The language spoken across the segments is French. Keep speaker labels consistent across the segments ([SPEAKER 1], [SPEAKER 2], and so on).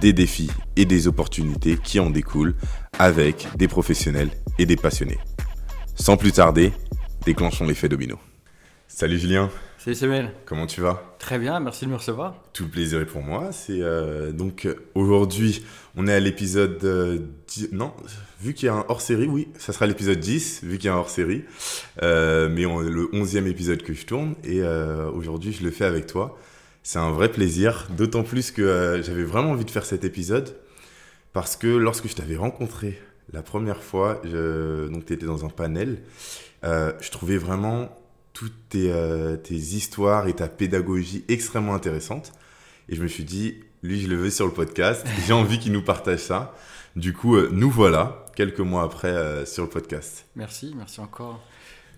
[SPEAKER 1] des défis et des opportunités qui en découlent avec des professionnels et des passionnés. Sans plus tarder, déclenchons l'effet domino. Salut Julien.
[SPEAKER 2] Salut Samuel.
[SPEAKER 1] Comment tu vas?
[SPEAKER 2] Très bien, merci de me recevoir.
[SPEAKER 1] Tout le plaisir est pour moi. C'est euh, donc aujourd'hui, on est à l'épisode euh, non, vu qu'il y a un hors-série, oui, ça sera l'épisode 10 vu qu'il y a un hors-série. Euh, mais le 11e épisode que je tourne et aujourd'hui, je le fais avec toi. C'est un vrai plaisir, d'autant plus que euh, j'avais vraiment envie de faire cet épisode parce que lorsque je t'avais rencontré la première fois, donc tu étais dans un panel, euh, je trouvais vraiment toutes tes, euh, tes, histoires et ta pédagogie extrêmement intéressantes. Et je me suis dit, lui, je le veux sur le podcast, j'ai envie qu'il nous partage ça. Du coup, nous voilà, quelques mois après, sur le podcast.
[SPEAKER 2] Merci, merci encore.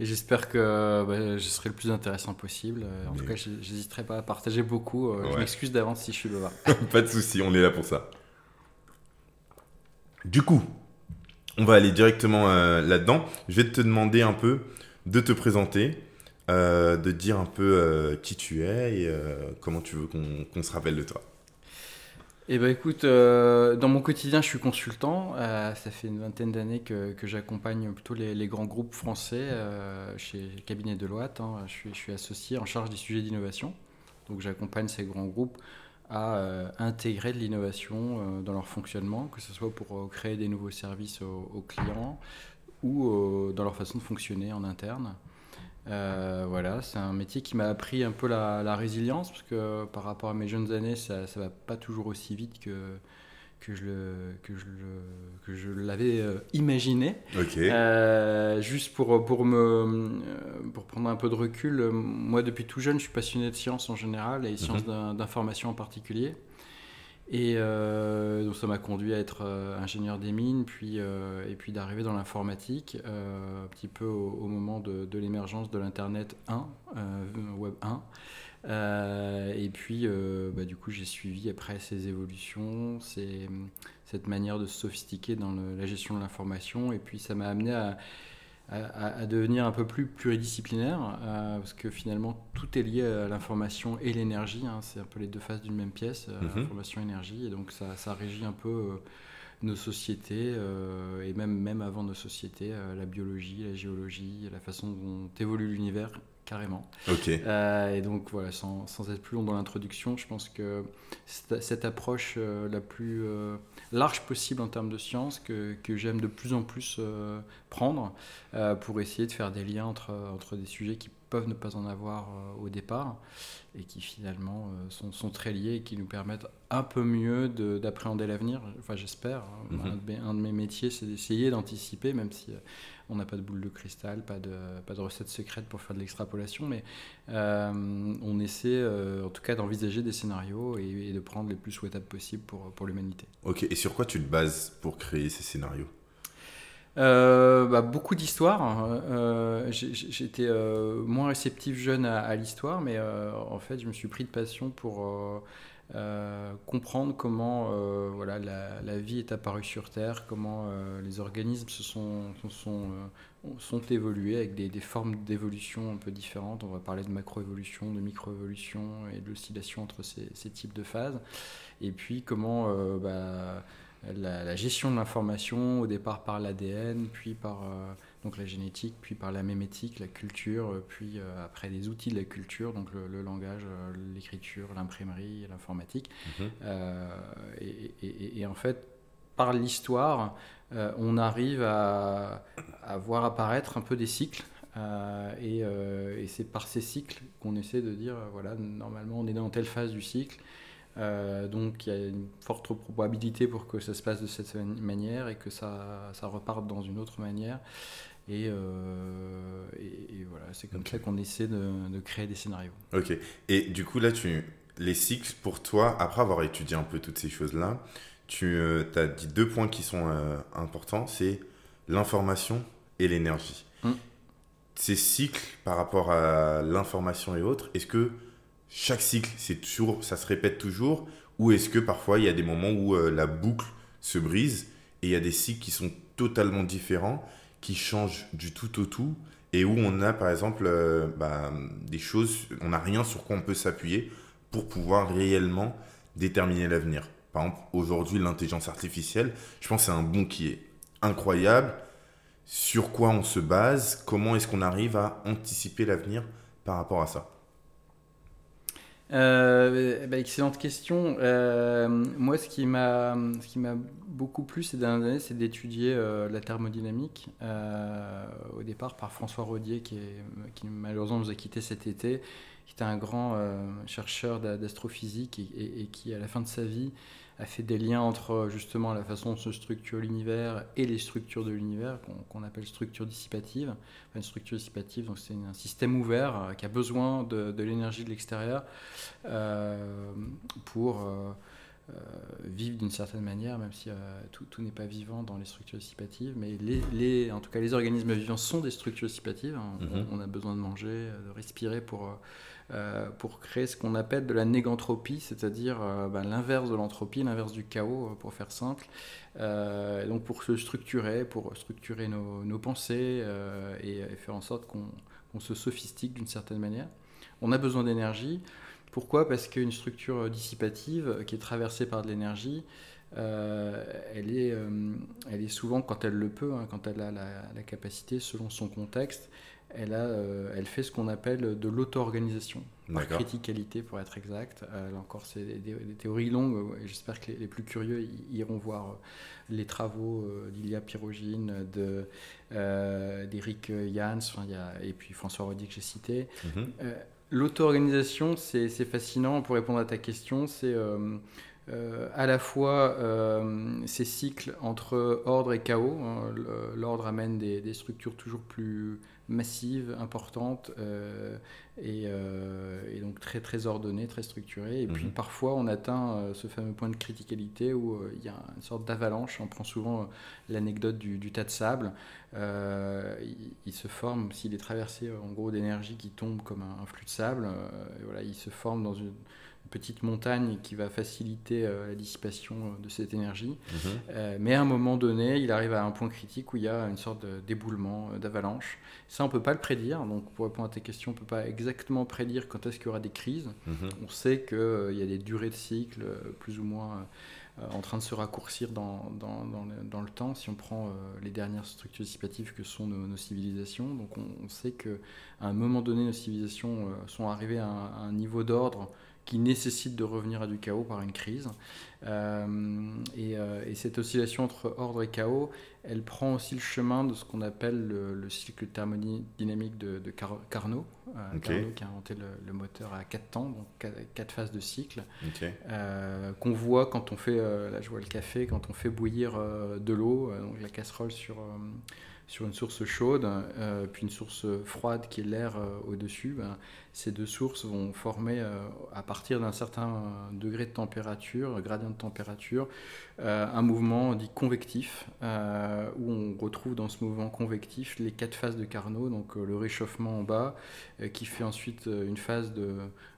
[SPEAKER 2] Et j'espère que bah, je serai le plus intéressant possible. En tout cas, j'hésiterai pas à partager beaucoup. Euh, je m'excuse d'avance si je suis bavard.
[SPEAKER 1] pas de souci, on est là pour ça. Du coup, on va aller directement euh, là-dedans. Je vais te demander un peu de te présenter, euh, de dire un peu qui tu es et comment tu veux qu'on se rappelle de toi.
[SPEAKER 2] Eh ben écoute, euh, dans mon quotidien, je suis consultant. Euh, ça fait une vingtaine d'années que, j'accompagne plutôt les, grands groupes français euh, chez cabinet Deloitte. Hein. Je, suis, je, suis, associé en charge des sujets d'innovation. Donc j'accompagne ces grands groupes à intégrer de l'innovation dans leur fonctionnement, que ce soit pour créer des nouveaux services aux clients ou dans leur façon de fonctionner en interne. Euh, voilà, c'est un métier qui m'a appris un peu la, résilience, parce que par rapport à mes jeunes années, ça ne va pas toujours aussi vite que, que je, le, que je, le, que je l'avais euh, imaginé. Euh, juste pour, pour, me, pour prendre un peu de recul, moi depuis tout jeune, je suis passionné de sciences en général et sciences mhm. d'information en particulier. Et euh, donc ça m'a conduit à être euh, ingénieur des mines, puis, euh, et puis d'arriver dans l'informatique, un petit peu au, moment de, l'émergence de l'Internet 1, Web 1. et puis, bah, du coup, j'ai suivi après ces évolutions, cette manière de se sophistiquer dans la gestion de l'information, et puis ça m'a amené à à, devenir un peu plus pluridisciplinaire, euh, parce que finalement tout est lié à l'information et l'énergie, hein. c'est un peu les deux faces d'une même pièce, euh, mhm. information et énergie, et donc ça, ça régit un peu euh, nos sociétés, et même, même avant nos sociétés, la biologie, la géologie, la façon dont évolue l'univers, carrément.
[SPEAKER 1] Ok.
[SPEAKER 2] et donc voilà, sans, sans, être plus long dans l'introduction, je pense que cette, approche la plus large possible en termes de science que, que j'aime de plus en plus euh, prendre euh, pour essayer de faire des liens entre, entre des sujets qui peuvent ne pas en avoir euh, au départ et qui finalement sont, sont, très liés et qui nous permettent un peu mieux d'appréhender l'avenir. Enfin, j'espère. Hein. Mhm. Un, de mes métiers, c'est d'essayer d'anticiper, même si on n'a pas de boule de cristal, pas de, pas de recette secrète pour faire de l'extrapolation, mais euh, on essaie euh, en tout cas d'envisager des scénarios et, de prendre les plus souhaitables possibles pour, pour l'humanité.
[SPEAKER 1] Ok, et sur quoi tu te bases pour créer ces scénarios?
[SPEAKER 2] Euh, bah, beaucoup d'histoires. Hein. J'étais moins réceptif jeune à l'histoire, mais en fait, je me suis pris de passion pour euh, comprendre comment euh, voilà, la, vie est apparue sur Terre, comment euh, les organismes se sont, sont, sont évolués avec des, formes d'évolution un peu différentes. On va parler de macroévolution, de microévolution et de l'oscillation entre ces, ces, types de phases. Et puis comment bah, la, gestion de l'information, au départ par l'ADN, puis par donc la génétique, puis par la mémétique, la culture, euh, puis euh, après les outils de la culture, donc le, langage, euh, l'écriture, l'imprimerie, l'informatique. Mhm. et, en fait, par l'histoire, on arrive à, voir apparaître un peu des cycles. et, c'est par ces cycles qu'on essaie de dire, voilà, normalement on est dans telle phase du cycle, donc il y a une forte probabilité pour que ça se passe de cette manière et que ça, ça reparte dans une autre manière. Euh, et, voilà, c'est comme ça qu'on essaie de, créer des scénarios.
[SPEAKER 1] Ok. Et du coup, là, tu, les cycles, pour toi, après avoir étudié un peu toutes ces choses-là, tu euh, as dit deux points qui sont euh, importants. C'est l'information et l'énergie.
[SPEAKER 2] Mm.
[SPEAKER 1] Ces cycles par rapport à l'information et autres, est-ce que chaque cycle, c'est toujours, ça se répète toujours Ou est-ce que parfois il y a des moments où euh, la boucle se brise et il y a des cycles qui sont totalement différents, qui changent du tout au tout et où on a par exemple euh, bah, des choses, on n'a rien sur quoi on peut s'appuyer pour pouvoir réellement déterminer l'avenir. Par exemple, aujourd'hui, l'intelligence artificielle, je pense que c'est un bon qui est incroyable. Sur quoi on se base? Comment est-ce qu'on arrive à anticiper l'avenir par rapport à ça?
[SPEAKER 2] Euh, bah, excellente question. Euh, moi, ce qui m'a beaucoup plu ces dernières années, c'est d'étudier euh, la thermodynamique. au départ, par François Rodier, qui, malheureusement nous a quittés cet été, qui était un grand chercheur d'astrophysique et, qui, à la fin de sa vie, a fait des liens entre justement la façon dont se structure l'univers et les structures de l'univers, qu'on appelle structure dissipative. une structure dissipative, donc c'est un système ouvert euh, qui a besoin de, l'énergie de l'extérieur euh, pour euh, vivre d'une certaine manière, même si tout, tout n'est pas vivant dans les structures dissipatives. Mais les, les, en tout cas, les organismes vivants sont des structures dissipatives. Mm-hmm. on, a besoin de manger, de respirer pour euh, pour créer ce qu'on appelle de la négantropie, c'est-à-dire euh, ben, l'inverse de l'entropie, l'inverse du chaos, euh, pour faire simple. donc pour se structurer, pour structurer nos, pensées et, faire en sorte qu'on se sophistique d'une certaine manière. On a besoin d'énergie. Pourquoi? Parce qu'une structure dissipative qui est traversée par de l'énergie, elle, est, elle est souvent, quand elle le peut, hein, quand elle a la, capacité, selon son contexte, elle, a, euh, elle fait ce qu'on appelle de l'auto-organisation, par criticalité pour être exact. Euh, là encore, c'est des, théories longues, et j'espère que les, plus curieux iront voir euh, les travaux d'Ilia Pyrogine, d'Eric Jans, et puis François Rodier que j'ai cité. Mhm. L'auto-organisation, c'est fascinant, pour répondre à ta question, c'est... à la fois ces cycles entre ordre et chaos. Hein, l'ordre amène des, des, structures toujours plus massive, importante euh, euh, et, donc très très ordonnée, très structurée. Et puis mhm. parfois on atteint euh, ce fameux point de criticalité où il y a une sorte d'avalanche. On prend souvent l'anecdote du, tas de sable. Il, se forme, s'il est traversé en gros d'énergie qui tombe comme un, flux de sable, voilà, il se forme dans une petite montagne qui va faciliter euh, la dissipation euh, de cette énergie. Mhm. Euh, mais à un moment donné, il arrive à un point critique où il y a une sorte d'éboulement, d'avalanche. Ça, on ne peut pas le prédire. Donc, pour répondre à tes questions, on ne peut pas exactement prédire quand est-ce qu'il y aura des crises. Mhm. On sait qu'il y a des durées de cycle plus ou moins en train de se raccourcir dans, dans, dans, le, temps si on prend les dernières structures dissipatives que sont nos, civilisations. Donc on, sait qu'à un moment donné, nos civilisations sont arrivées à un niveau d'ordre qui nécessite de revenir à du chaos par une crise. Euh, euh, et, cette oscillation entre ordre et chaos, elle prend aussi le chemin de ce qu'on appelle le, cycle thermodynamique de, de Carnot, euh, Carnot qui a inventé le, moteur à quatre temps, donc quatre, phases de cycle, qu'on voit quand on fait, là je vois le café, quand on fait bouillir de l'eau, donc la casserole sur sur une source chaude, euh, puis une source froide qui est l'air euh, au-dessus, ben, ces deux sources vont former, euh, à partir d'un certain degré de température, gradient de température, un mouvement dit convectif, où on retrouve dans ce mouvement convectif les quatre phases de Carnot, donc le réchauffement en bas, qui fait ensuite une phase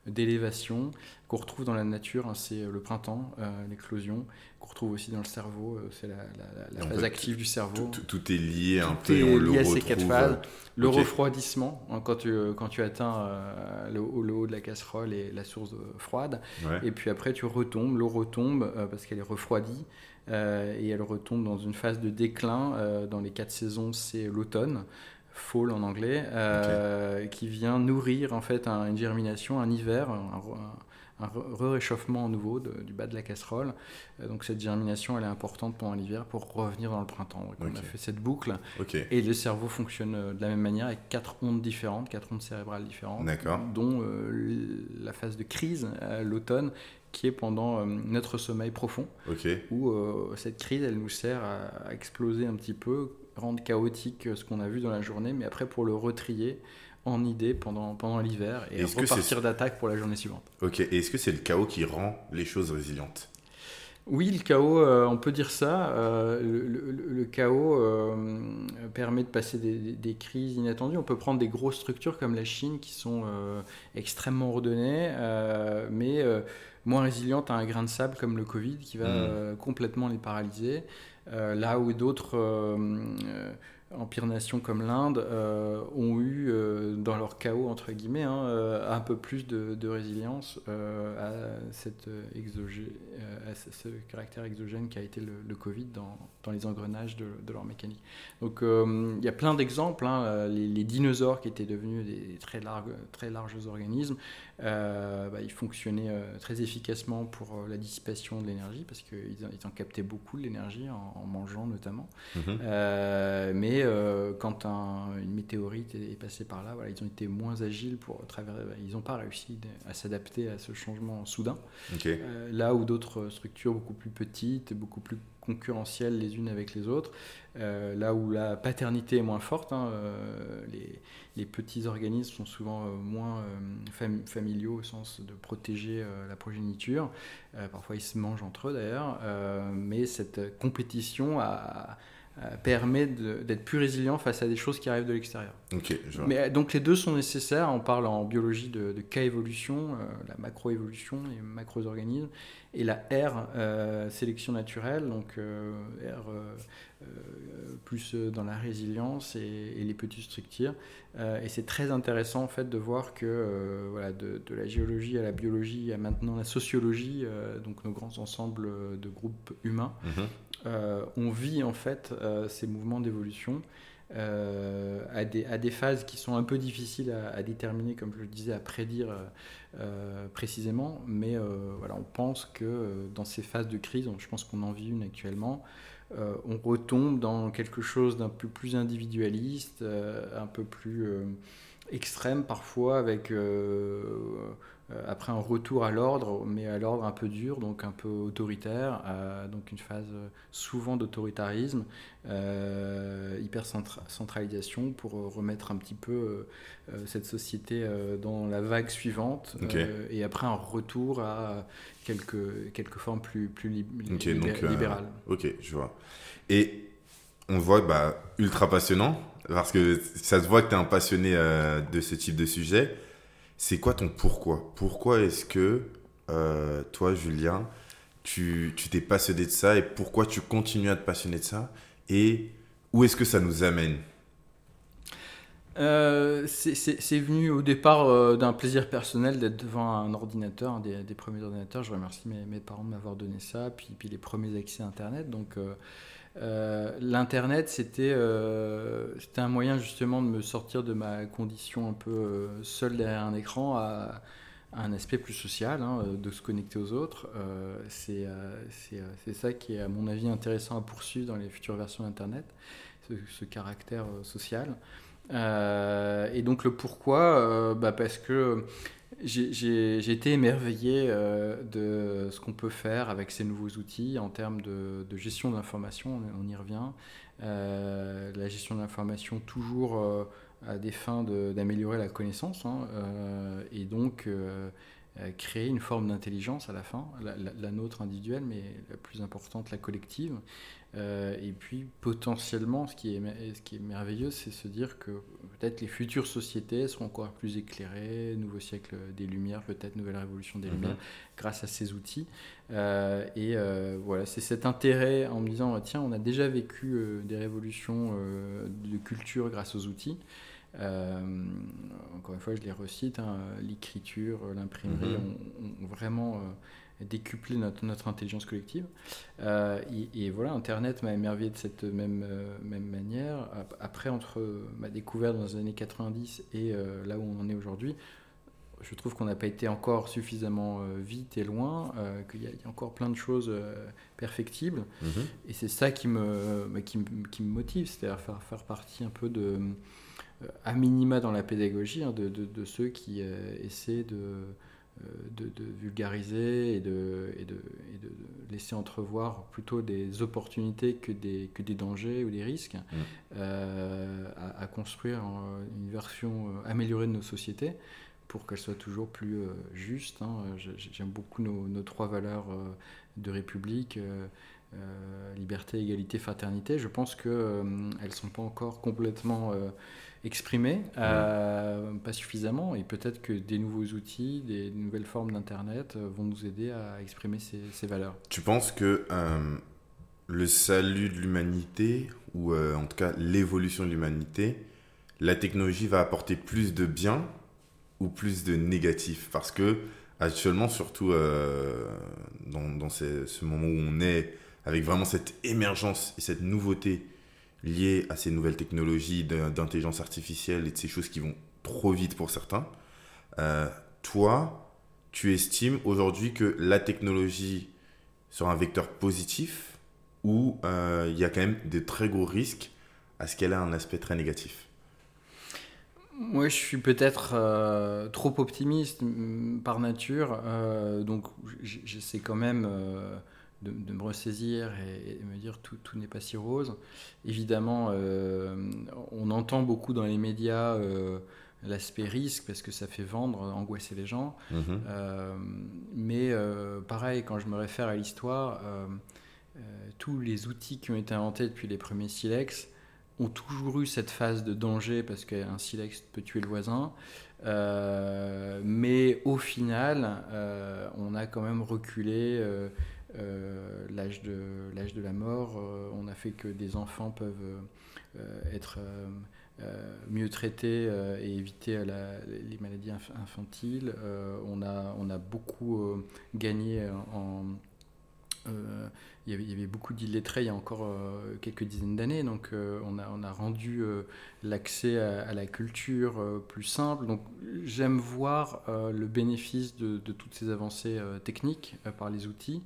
[SPEAKER 2] d'élévation qu'on retrouve dans la nature, hein, c'est le printemps, l'éclosion, qu'on retrouve aussi dans le cerveau, euh, c'est la, phase active du cerveau.
[SPEAKER 1] Tout, est lié un
[SPEAKER 2] peu, est lié à ces quatre phases. Le refroidissement, hein, quand, tu, quand tu atteins euh, le, haut de la casserole et la source froide, et puis après tu retombes, l'eau retombe euh, parce qu'elle est refroidie, et elle retombe dans une phase de déclin. dans les quatre saisons, c'est l'automne fall en anglais, qui vient nourrir en fait une germination, un hiver, un, un réchauffement nouveau du bas de la casserole. Euh, donc cette germination, elle est importante pendant l'hiver pour revenir dans le printemps. Donc On a fait cette boucle. Et le cerveau fonctionne euh, de la même manière avec quatre ondes différentes, quatre ondes cérébrales différentes, dont euh, la phase de crise l'automne qui est pendant notre sommeil profond, où cette crise, elle nous sert à, exploser un petit peu, rendre chaotique ce qu'on a vu dans la journée, mais après pour le retrier en idée pendant, pendant l'hiver et repartir d'attaque pour la journée suivante.
[SPEAKER 1] Ok, et est-ce que c'est le chaos qui rend les choses résilientes?
[SPEAKER 2] Oui, le chaos, on peut dire ça. le, chaos permet de passer des, crises inattendues. On peut prendre des grosses structures comme la Chine qui sont extrêmement ordonnées, mais moins résilientes à un grain de sable comme le Covid qui va mmh. complètement les paralyser. là où d'autres empires nations comme l'Inde euh, ont eu euh, dans leur chaos entre guillemets hein, euh, un peu plus de, résilience à, cette à ce caractère exogène qui a été le, Covid dans, dans, les engrenages de, leur mécanique. Donc il y a plein d'exemples. Hein, les, dinosaures qui étaient devenus des très, larges, très larges organismes, bah, ils fonctionnaient très efficacement pour la dissipation de l'énergie parce qu'ils ils en captaient beaucoup de l'énergie en, mangeant notamment. Mm-hmm. mais euh, quand une météorite est, passée par là, voilà, ils ont été moins agiles pour travers, ils n'ont pas réussi à s'adapter à ce changement soudain. Euh, là où d'autres structures beaucoup plus petites, beaucoup plus concurrentielles les unes avec les autres, euh, là où la paternité est moins forte, hein, les, petits organismes sont souvent moins familiaux au sens de protéger la progéniture. parfois ils se mangent entre eux d'ailleurs, mais cette compétition a permet d'être plus résilient face à des choses qui arrivent de l'extérieur. Mais euh, donc les deux sont nécessaires. On parle en biologie de, de K-évolution, euh, la macroévolution, les macro-organismes, et la R, sélection naturelle, donc R plus dans la résilience et, les petites structures. et c'est très intéressant en fait de voir que voilà, de, la géologie à la biologie à maintenant la sociologie, donc nos grands ensembles de groupes humains, mhm. Euh, on vit en fait euh, ces mouvements d'évolution euh, à, des, à, des, phases qui sont un peu difficiles à, déterminer, comme je le disais, à prédire précisément. Mais voilà, on pense que dans ces phases de crise, je pense qu'on en vit une actuellement, on retombe dans quelque chose d'un peu plus individualiste, un peu plus extrême parfois, avec euh, après un retour à l'ordre, mais à l'ordre un peu dur, donc un peu autoritaire, euh, donc une phase souvent d'autoritarisme, euh, hyper-centralisation pour remettre un petit peu cette société dans la vague suivante, et après un retour à quelques, quelques formes plus, plus libérales.
[SPEAKER 1] ok, je vois. Et on voit bah, ultra passionnant, parce que ça se voit que tu es un passionné de ce type de sujet c'est quoi ton pourquoi? Pourquoi est-ce que euh, toi, Julien, tu t'es passionné de ça et pourquoi tu continues à te passionner de ça? Et où est-ce que ça nous amène?
[SPEAKER 2] Euh, c'est venu au départ euh, d'un plaisir personnel d'être devant un ordinateur, des, des, premiers ordinateurs. Je remercie mes, mes parents de m'avoir donné ça, puis, puis les premiers accès à Internet. Donc, L'Internet, euh, c'était un moyen justement de me sortir de ma condition un peu euh, seul derrière un écran à, un aspect plus social, hein, de se connecter aux autres. C'est ça qui est, à mon avis, intéressant à poursuivre dans les futures versions d'Internet, ce, caractère social. et donc le pourquoi, bah parce que j'ai été émerveillé euh, de ce qu'on peut faire avec ces nouveaux outils en termes de, gestion d'information, on, y revient. Euh, la gestion d'information toujours euh, à des fins d'améliorer la connaissance hein, et donc créer une forme d'intelligence à la fin, la, nôtre individuelle, mais la plus importante, la collective. Et puis potentiellement, ce qui est merveilleux, c'est se dire que peut-être les futures sociétés seront encore plus éclairées, nouveau siècle des Lumières, peut-être nouvelle révolution des mhm. Lumières, grâce à ces outils. Euh, et euh, voilà, c'est cet intérêt en me disant, tiens, on a déjà vécu des révolutions de culture grâce aux outils. encore une fois, je les recite, hein, l'écriture, l'imprimerie mhm. ont, vraiment décupler notre, notre intelligence collective. Euh, et, voilà, Internet m'a émerveillé de cette même, euh, même manière. Après, entre ma découverte dans les années 90 et euh, là où on en est aujourd'hui, je trouve qu'on n'a pas été encore suffisamment vite et loin, qu'il y, a encore plein de choses perfectibles. Mhm. Et c'est ça qui me, bah, qui, qui me motive, c'est-à-dire faire, faire partie un peu de, à minima dans la pédagogie, hein, de, de, de, ceux qui essaient de euh, de, vulgariser et de, et, de, laisser entrevoir plutôt des opportunités que des, que des dangers ou des risques, mm. euh, à, construire une version euh, améliorée de nos sociétés pour qu'elle soit toujours plus juste. Hein. J'aime beaucoup nos, nos, trois valeurs de République. liberté, égalité, fraternité. Je pense qu'elles ne sont pas encore complètement exprimées, pas suffisamment, et peut-être que des nouveaux outils, des nouvelles formes d'Internet vont nous aider à exprimer ces, ces valeurs.
[SPEAKER 1] Tu penses que le salut de l'humanité, ou euh, en tout cas l'évolution de l'humanité, la technologie va apporter plus de bien ou plus de négatif? Parce que actuellement, surtout euh, dans, ce, moment où on est, avec vraiment cette émergence et cette nouveauté liée à ces nouvelles technologies d'intelligence artificielle et de ces choses qui vont trop vite pour certains, euh, toi, tu estimes aujourd'hui que la technologie sera un vecteur positif où euh, il y a quand même de très gros risques à ce qu'elle ait un aspect très négatif?
[SPEAKER 2] Moi, je suis peut-être euh, trop optimiste mm, par nature, donc j'essaie quand même de, me ressaisir et, me dire tout, tout n'est pas si rose. Évidemment, on entend beaucoup dans les médias l'aspect risque parce que ça fait vendre, angoisser les gens. Mm-hmm. mais pareil, quand je me réfère à l'histoire, euh, tous les outils qui ont été inventés depuis les premiers silex ont toujours eu cette phase de danger parce qu'un silex peut tuer le voisin. Euh, mais au final, euh, on a quand même reculé l'âge de, l'âge de la mort. on a fait que des enfants peuvent être mieux traités et éviter les maladies infantiles. on, a, on a beaucoup gagné en euh, il, y avait, beaucoup d'illettrés il y a encore euh, quelques dizaines d'années, donc euh, on, a, on, a, rendu l'accès à, la culture plus simple. Donc j'aime voir le bénéfice de, toutes ces avancées techniques par les outils,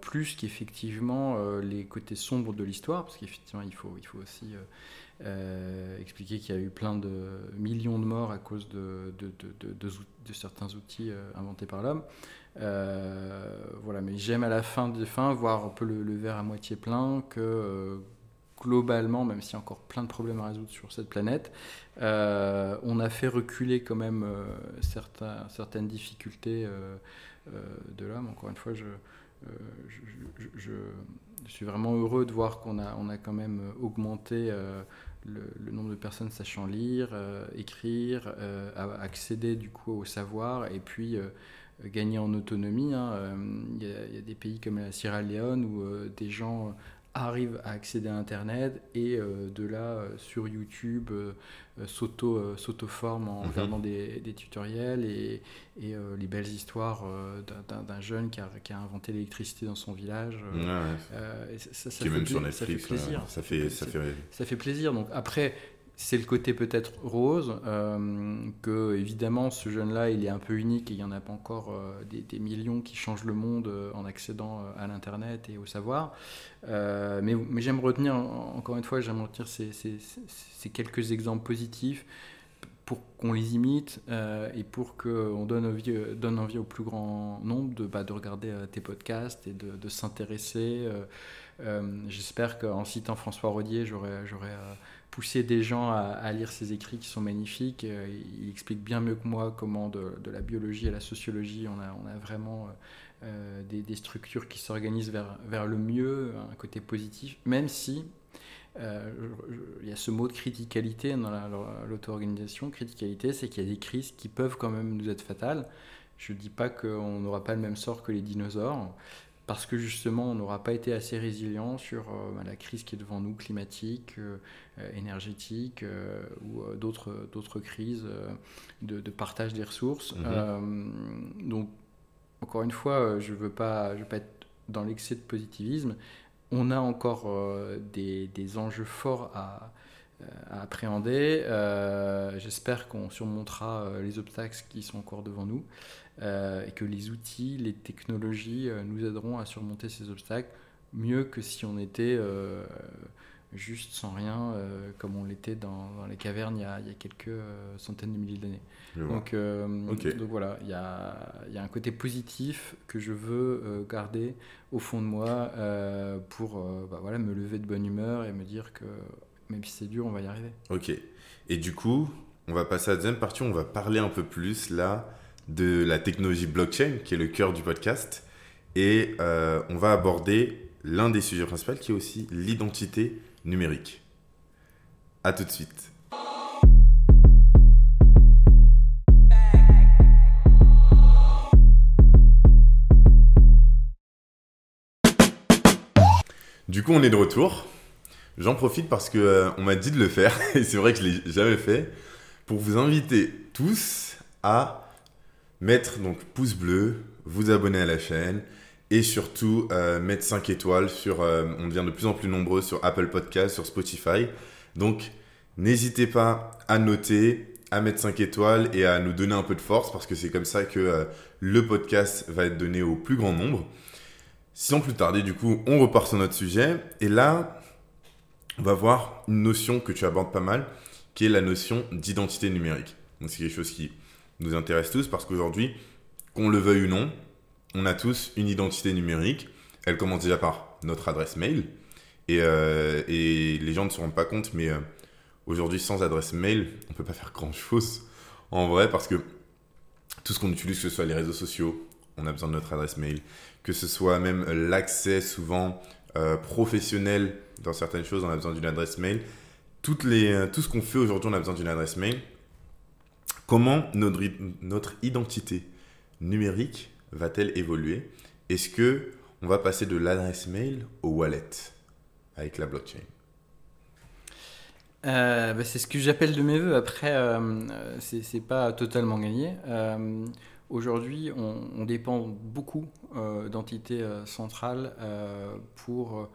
[SPEAKER 2] plus qu'effectivement les côtés sombres de l'histoire, parce qu'effectivement il faut, il faut aussi expliquer qu'il y a eu plein de millions de morts à cause de, de, de certains outils inventés par l'homme. Euh, voilà, mais j'aime à la fin des fins voir un peu le, verre à moitié plein que euh, globalement, même s'il y a encore plein de problèmes à résoudre sur cette planète, euh, on a fait reculer quand même certains, certaines difficultés de l'homme. Encore une fois, je, je, suis vraiment heureux de voir qu'on a, on a quand même augmenté le, nombre de personnes sachant lire, écrire, accéder du coup au savoir, et puis gagner en autonomie. Hein. Euh, il y, a des pays comme la Sierra Leone où euh, des gens arrivent à accéder à Internet et euh, de là, sur YouTube, s'auto-forment en mhm. regardant des, tutoriels et, et les belles histoires d'un jeune qui a, qui a inventé l'électricité dans son village.
[SPEAKER 1] ça, fait, même sur Netflix, ça fait plaisir. Ça fait, ça, fait...
[SPEAKER 2] ça fait plaisir. Donc après, c'est le côté peut-être rose, euh, que évidemment ce jeune-là il est un peu unique et il n'y en a pas encore euh, des, millions qui changent le monde euh, en accédant à l'Internet et au savoir. mais, j'aime retenir, encore une fois, j'aime retenir ces, ces, quelques exemples positifs pour qu'on les imite et pour qu'on donne envie, donne envie au plus grand nombre de, bah, de regarder tes podcasts et de, de s'intéresser. J'espère qu'en citant François Rodier, j'aurais pousser des gens à, lire ses écrits qui sont magnifiques. Euh, il explique bien mieux que moi comment de, la biologie à la sociologie, on a, vraiment euh, euh, des, structures qui s'organisent vers le mieux, un côté positif, même si il y a ce mot de criticalité dans l'auto-organisation. Criticalité, c'est qu'il y a des crises qui peuvent quand même nous être fatales. Je ne dis pas qu'on n'aura pas le même sort que les dinosaures, parce que justement on n'aura pas été assez résilient sur euh, bah, la crise qui est devant nous, climatique, euh, euh, énergétique ou d'autres, d'autres crises de, partage des ressources. Mhm. donc encore une fois, je ne veux, pas, je veux pas être dans l'excès de positivisme. On a encore des, des, enjeux forts à, à appréhender. J'espère qu'on surmontera les obstacles qui sont encore devant nous. Euh, et que les outils, les technologies euh, nous aideront à surmonter ces obstacles mieux que si on était euh, juste sans rien, comme on l'était dans, les cavernes il y, a, il y a quelques centaines de milliers d'années. Donc, donc, voilà, il y a, il y a, un côté positif que je veux garder au fond de moi pour bah voilà, me lever de bonne humeur et me dire que même si c'est dur, on va y arriver.
[SPEAKER 1] Ok. Et du coup, on va passer à la deuxième partie. On va parler un peu plus là de la technologie blockchain, qui est le cœur du podcast. Et euh, on va aborder l'un des sujets principaux, qui est aussi l'identité numérique. À tout de suite. Du coup, on est de retour. J'en profite parce que euh, on m'a dit de le faire et c'est vrai que je l'ai jamais fait pour vous inviter tous à mettre donc pouce bleu, vous abonner à la chaîne et surtout euh, mettre 5 étoiles sur euh, on devient de plus en plus nombreux sur Apple Podcast, sur Spotify. Donc n'hésitez pas à noter, à mettre 5 étoiles et à nous donner un peu de force parce que c'est comme ça que le podcast va être donné au plus grand nombre. Sans plus tarder, du coup, on repart sur notre sujet. Et là, on va voir une notion que tu abordes pas mal, qui est la notion d'identité numérique. Donc, c'est quelque chose qui nous intéresse tous parce qu'aujourd'hui, qu'on le veuille ou non, on a tous une identité numérique. Elle commence déjà par notre adresse mail. Et, euh, les gens ne se rendent pas compte, mais euh, aujourd'hui, sans adresse mail, on ne peut pas faire grand-chose en vrai parce que tout ce qu'on utilise, que ce soit les réseaux sociaux, on a besoin de notre adresse mail que ce soit même l'accès souvent euh, professionnel dans certaines choses, on a besoin d'une adresse mail. Toutes les, tout ce qu'on fait aujourd'hui, on a besoin d'une adresse mail. Comment notre, identité numérique va-t-elle évoluer? Est-ce que on va passer de l'adresse mail au wallet avec la blockchain?
[SPEAKER 2] Euh, bah, c'est ce que j'appelle de mes voeux. Après, c'est pas totalement gagné. Aujourd'hui, on, dépend beaucoup euh, d'entités euh, centrales euh, pour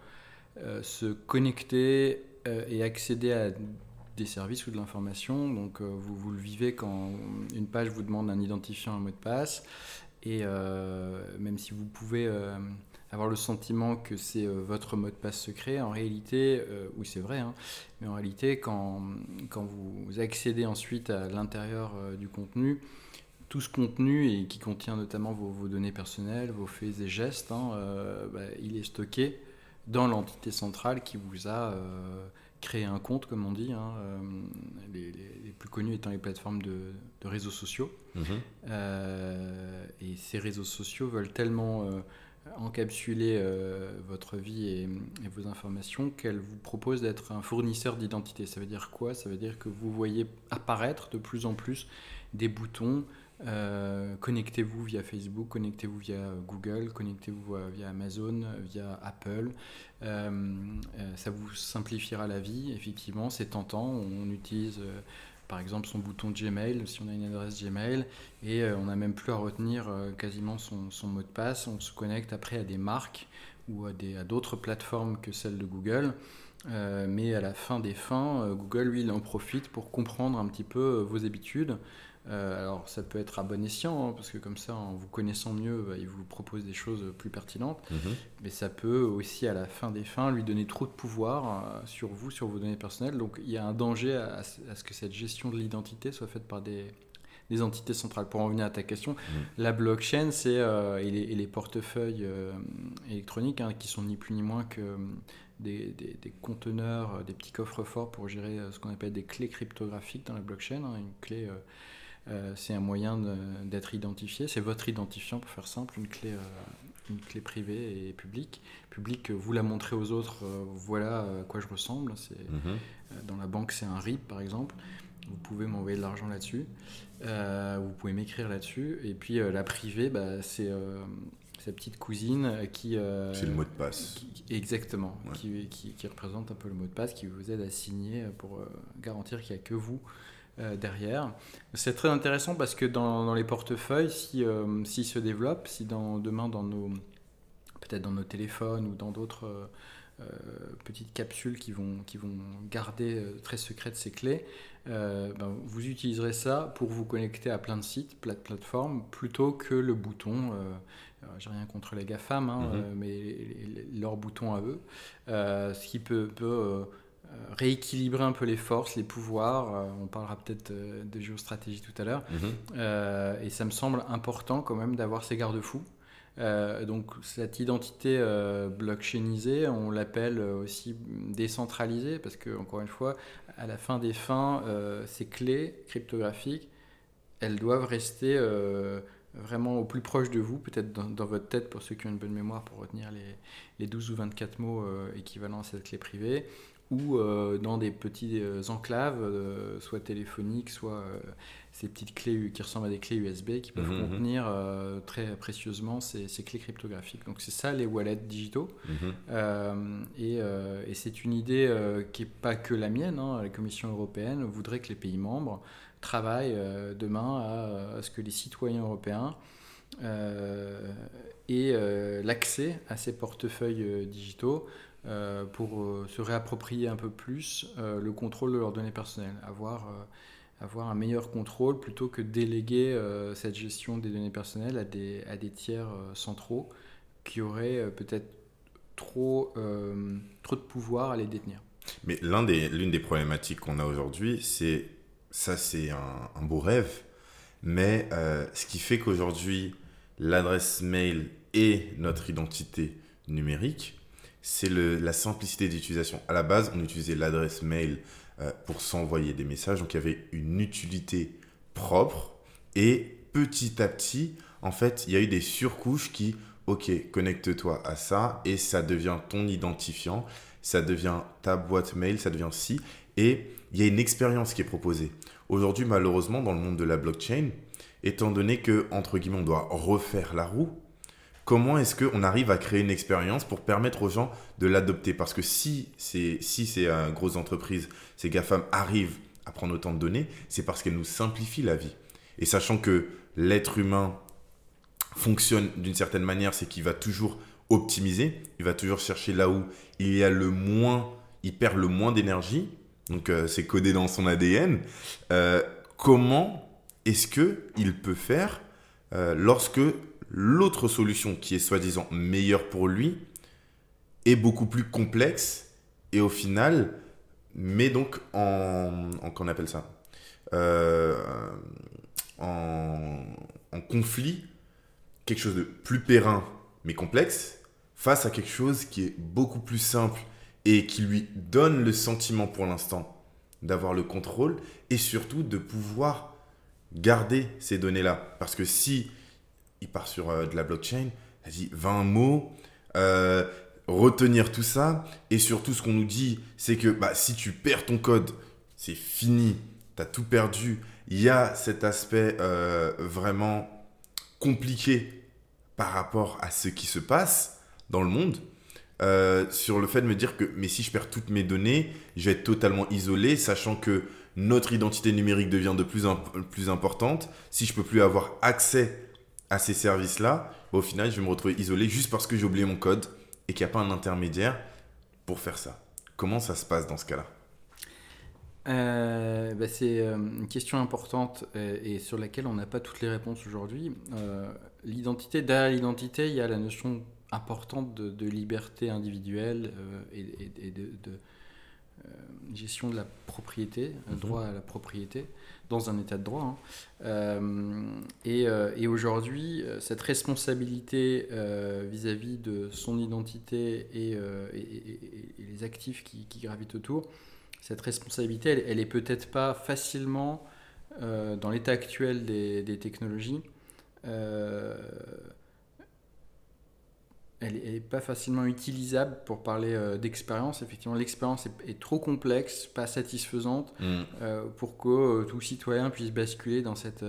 [SPEAKER 2] se connecter et accéder à des services ou de l'information. Donc, vous, vous, le vivez quand une page vous demande un identifiant, un mot de passe. Et même si vous pouvez avoir le sentiment que c'est votre mot de passe secret, en réalité, oui c'est vrai, hein, mais en réalité quand, quand vous accédez ensuite à l'intérieur du contenu, tout ce contenu et qui contient notamment vos, données personnelles, vos faits et gestes, hein, euh, bah, il est stocké dans l'entité centrale qui vous a euh, créé un compte, comme on dit, hein, euh, les, plus connus étant les plateformes de, réseaux sociaux. Mhm. et ces réseaux sociaux veulent tellement encapsuler votre vie et, et, vos informations qu'elles vous proposent d'être un fournisseur d'identité. Ça veut dire quoi? Ça veut dire que vous voyez apparaître de plus en plus des boutons euh, connectez-vous via Facebook, connectez-vous via Google, connectez-vous euh, via Amazon, via Apple. Euh, ça vous simplifiera la vie, effectivement, c'est tentant. On utilise par exemple son bouton Gmail si on a une adresse Gmail et on n'a même plus à retenir quasiment son, mot de passe. On se connecte après à des marques ou à d'autres plateformes que celles de Google. mais à la fin des fins, Google, lui, il en profite pour comprendre un petit peu vos habitudes, euh, alors ça peut être à bon escient, hein, parce que comme ça, en vous connaissant mieux, bah, il vous propose des choses plus pertinentes. Mhm. Mais ça peut aussi, à la fin des fins, lui donner trop de pouvoir euh, sur vous, sur vos données personnelles. Donc il y a un danger à, ce que cette gestion de l'identité soit faite par des, entités centrales. Pour en revenir à ta question, mhm. la blockchain, c'est euh, et, les, portefeuilles électroniques, hein, qui sont ni plus ni moins que des, conteneurs, des petits coffres forts pour gérer ce qu'on appelle des clés cryptographiques dans la blockchain. Hein, une clé euh, c'est un moyen d'être identifié. C'est votre identifiant, pour faire simple, une clé, euh, une clé privée et publique. Publique, vous la montrez aux autres, euh, voilà à quoi je ressemble. Mhm. Dans la banque, c'est un RIP, par exemple. Vous pouvez m'envoyer de l'argent là-dessus. vous pouvez m'écrire là-dessus. Et puis la privée, bah, c'est sa petite cousine qui...
[SPEAKER 1] c'est le mot de passe.
[SPEAKER 2] exactement, qui, qui, représente un peu le mot de passe, qui vous aide à signer pour garantir qu'il n'y a que vous euh, derrière. C'est très intéressant parce que dans, les portefeuilles, si, euh, s'ils se développent, si dans, demain dans nos peut-être dans nos téléphones ou dans d'autres euh, petites capsules qui vont, qui vont garder très secrètes ces clés, ben, vous utiliserez ça pour vous connecter à plein de sites, plein de plateformes, plutôt que le bouton. j'ai rien contre les GAFAM, hein, mm-hmm. mais leur bouton à eux, ce qui peut, peut euh, rééquilibrer un peu les forces, les pouvoirs. Euh, on parlera peut-être euh, de géostratégie tout à l'heure. Mhm. et ça me semble important quand même d'avoir ces garde-fous. donc cette identité blockchainisée, on l'appelle aussi décentralisée parce que encore une fois, à la fin des fins, ces clés cryptographiques, elles doivent rester vraiment au plus proche de vous, peut-être dans, votre tête pour ceux qui ont une bonne mémoire pour retenir les, les 12 ou 24 mots euh, équivalents à cette clé privée, ou euh, dans des petits euh, enclaves, soit téléphoniques, soit ces petites clés qui ressemblent à des clés USB qui peuvent mhm, mhm. contenir très précieusement ces, ces, clés cryptographiques. Donc c'est ça les wallets digitaux. Mhm. et, et c'est une idée qui n'est pas que la mienne. Hein. La Commission européenne voudrait que les pays membres travaille euh, demain à, ce que les citoyens européens euh, aient euh, l'accès à ces portefeuilles digitaux pour se réapproprier un peu plus le contrôle de leurs données personnelles, avoir, avoir un meilleur contrôle plutôt que déléguer cette gestion des données personnelles à des, à des tiers centraux qui auraient peut-être trop, trop de pouvoir à les détenir.
[SPEAKER 1] Mais l'une des, des problématiques qu'on a aujourd'hui, c'est ça c'est un, beau rêve. Mais euh, ce qui fait qu'aujourd'hui, l'adresse mail et notre identité numérique, c'est la simplicité d'utilisation. À la base, on utilisait l'adresse mail euh, pour s'envoyer des messages, donc il y avait une utilité propre. Et petit à petit, en fait, il y a eu des surcouches qui, ok, connecte-toi à ça, et ça devient ton identifiant, ça devient ta boîte mail, ça devient si. Et il y a une expérience qui est proposée. Aujourd'hui, malheureusement, dans le monde de la blockchain, étant donné que, entre guillemets, on doit refaire la roue, comment est-ce qu'on arrive à créer une expérience pour permettre aux gens de l'adopter? Parce que si, c'est, si ces grosses entreprises, ces GAFAM arrivent à prendre autant de données, c'est parce qu'elles nous simplifient la vie. Et sachant que l'être humain fonctionne d'une certaine manière, c'est qu'il va toujours optimiser, il va toujours chercher là où il y a le moins, il perd le moins d'énergie donc euh, c'est codé dans son ADN. Euh, comment est-ce que il peut faire euh, lorsque l'autre solution qui est soi-disant meilleure pour lui est beaucoup plus complexe et au final met donc en, qu'on appelle ça en, en conflit quelque chose de plus périn mais complexe face à quelque chose qui est beaucoup plus simple et qui lui donne le sentiment pour l'instant d'avoir le contrôle et surtout de pouvoir garder ces données-là. Parce que si il part sur euh, de la blockchain, dit 20 mots, euh, retenir tout ça, et surtout ce qu'on nous dit, c'est que bah, si tu perds ton code, c'est fini, tu as tout perdu. Il y a cet aspect euh, vraiment compliqué par rapport à ce qui se passe dans le monde. Sur le fait de me dire que mais si je perds toutes mes données, je vais être totalement isolé, sachant que notre identité numérique devient de plus en plus importante. Si je peux plus avoir accès à ces services-là, au final, je vais me retrouver isolé juste parce que j'ai oublié mon code et qu'il n'y a pas un intermédiaire pour faire ça. Comment ça se passe dans ce cas-là?
[SPEAKER 2] Euh, bah, C'est euh, une question importante et, sur laquelle on n'a pas toutes les réponses aujourd'hui. l'identité, derrière l'identité, il y a la notion importante de, liberté individuelle euh, et, de, euh, gestion de la propriété, mhm. droit à la propriété, dans un état de droit. Hein. Euh, et, aujourd'hui, cette responsabilité vis-à-vis de son identité et, les actifs qui, gravitent autour, cette responsabilité, elle, n'est peut-être pas facilement, dans l'état actuel des, des technologies, elle n'est pas facilement utilisable pour parler euh, d'expérience. Effectivement, l'expérience est, trop complexe, pas satisfaisante mm. euh, pour que euh, tout citoyen puisse basculer dans cette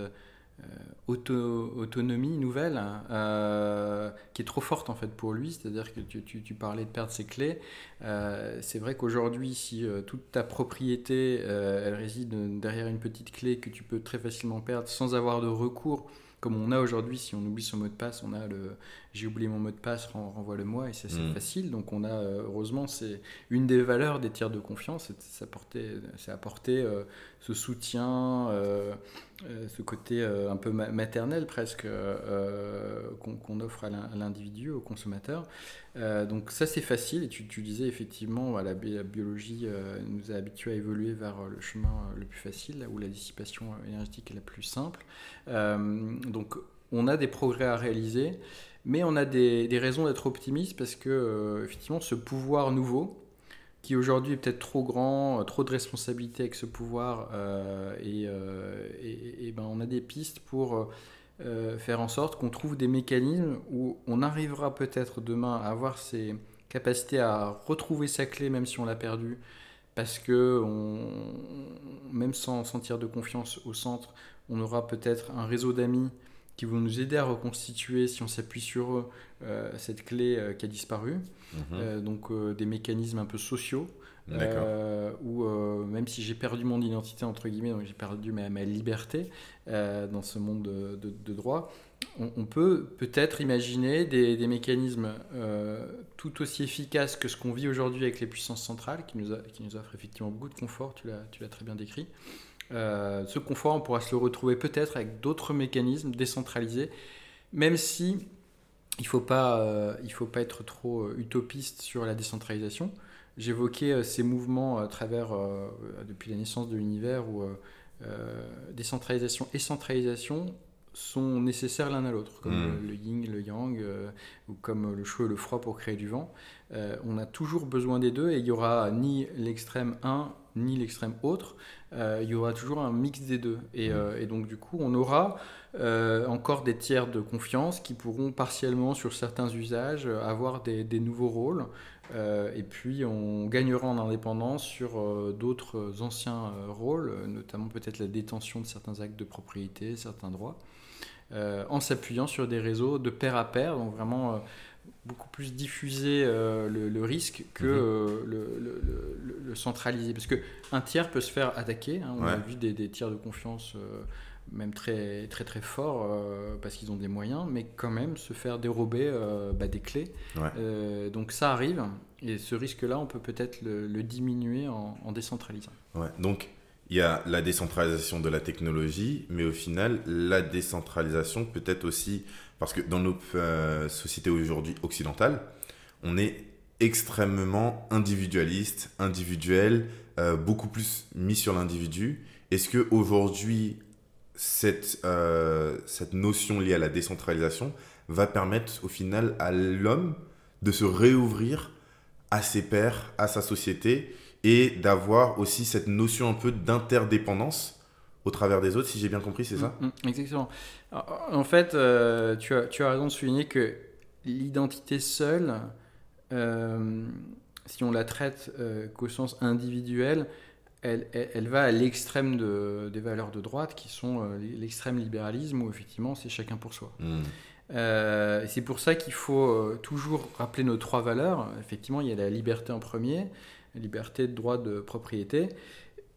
[SPEAKER 2] autonomie nouvelle hein, qui est trop forte en fait pour lui. C'est-à-dire que tu, tu, parlais de perdre ses clés. C'est vrai qu'aujourd'hui, si toute ta propriété elle réside derrière une petite clé que tu peux très facilement perdre sans avoir de recours comme on a aujourd'hui, si on oublie son mot de passe, on a le j'ai oublié mon mot de passe, renvoie-le-moi, et c'est assez mm. facile. Donc on a, euh, heureusement, c'est une des valeurs des tiers de confiance, c'est apporter, euh, ce soutien, euh, ce côté un peu maternel presque qu'on offre à l'individu, au consommateur. donc ça c'est facile, et tu, disais effectivement, la, la biologie nous a habitués à évoluer vers le chemin le plus facile, où la dissipation énergétique est la plus simple. donc on a des progrès à réaliser. Mais on a des, raisons d'être optimiste parce que, effectivement, ce pouvoir nouveau, qui aujourd'hui est peut-être trop grand, trop de responsabilités avec ce pouvoir, et, et, et, ben on a des pistes pour faire en sorte qu'on trouve des mécanismes où on arrivera peut-être demain à avoir ces capacités à retrouver sa clé même si on l'a perdue, parce que même sans sentir de confiance au centre, on aura peut-être un réseau d'amis qui vont nous aider à reconstituer, si on s'appuie sur eux, euh, cette clé euh, qui a disparu. Mhm. Euh, donc des mécanismes un peu sociaux, où même si j'ai perdu mon identité, entre guillemets, donc j'ai perdu ma, ma liberté dans ce monde de, droit, on, peut peut-être imaginer des, mécanismes tout aussi efficaces que ce qu'on vit aujourd'hui avec les puissances centrales, qui nous, qui nous offrent effectivement beaucoup de confort, tu l'as très bien décrit. Euh, ce confort, on pourra se le retrouver peut-être avec d'autres mécanismes décentralisés, même si il ne faut, pas, euh, faut pas être trop euh, utopiste sur la décentralisation. J'évoquais ces mouvements à travers, depuis la naissance de l'univers, où décentralisation et centralisation sont nécessaires l'un à l'autre, comme hmm. le, yin, le yang, ou comme le chaud et le froid pour créer du vent. on a toujours besoin des deux et il n'y aura ni l'extrême 1 ni l'extrême autre, euh, il y aura toujours un mix des deux. Et, mm. euh, donc du coup, on aura euh, encore des tiers de confiance qui pourront partiellement, sur certains usages, avoir des, nouveaux rôles. et puis, on gagnera en indépendance sur d'autres anciens rôles, notamment peut-être la détention de certains actes de propriété, certains droits, en s'appuyant sur des réseaux de pair à pair, donc vraiment beaucoup plus diffuser euh, le, risque que mhm. euh, le, le, centraliser. Parce qu'un tiers peut se faire attaquer. Hein. on a vu des, des, tiers de confiance, euh, même très très très forts, parce qu'ils ont des moyens, mais quand même se faire dérober bah, des clés. donc ça arrive, et ce risque-là, on peut peut-être le, diminuer en, en décentralisant.
[SPEAKER 1] Ouais. Donc il y a la décentralisation de la technologie, mais au final, la décentralisation peut être aussi parce que dans nos euh, sociétés aujourd'hui occidentales, on est extrêmement individualiste, individuel, euh, beaucoup plus mis sur l'individu. Est-ce que aujourd'hui cette, euh, cette notion liée à la décentralisation va permettre au final à l'homme de se réouvrir à ses pairs, à sa société et d'avoir aussi cette notion un peu d'interdépendance au travers des autres, si j'ai bien compris, c'est ça
[SPEAKER 2] mm, mm, Exactement. En fait, euh, tu, as, tu as raison de souligner que l'identité seule, euh, si on la traite euh, qu'au sens individuel, elle, elle, va à l'extrême de, des valeurs de droite qui sont l'extrême libéralisme où effectivement c'est chacun pour soi. Mm. c'est pour ça qu'il faut toujours rappeler nos trois valeurs. Effectivement, il y a la liberté en premier, liberté de droit de propriété.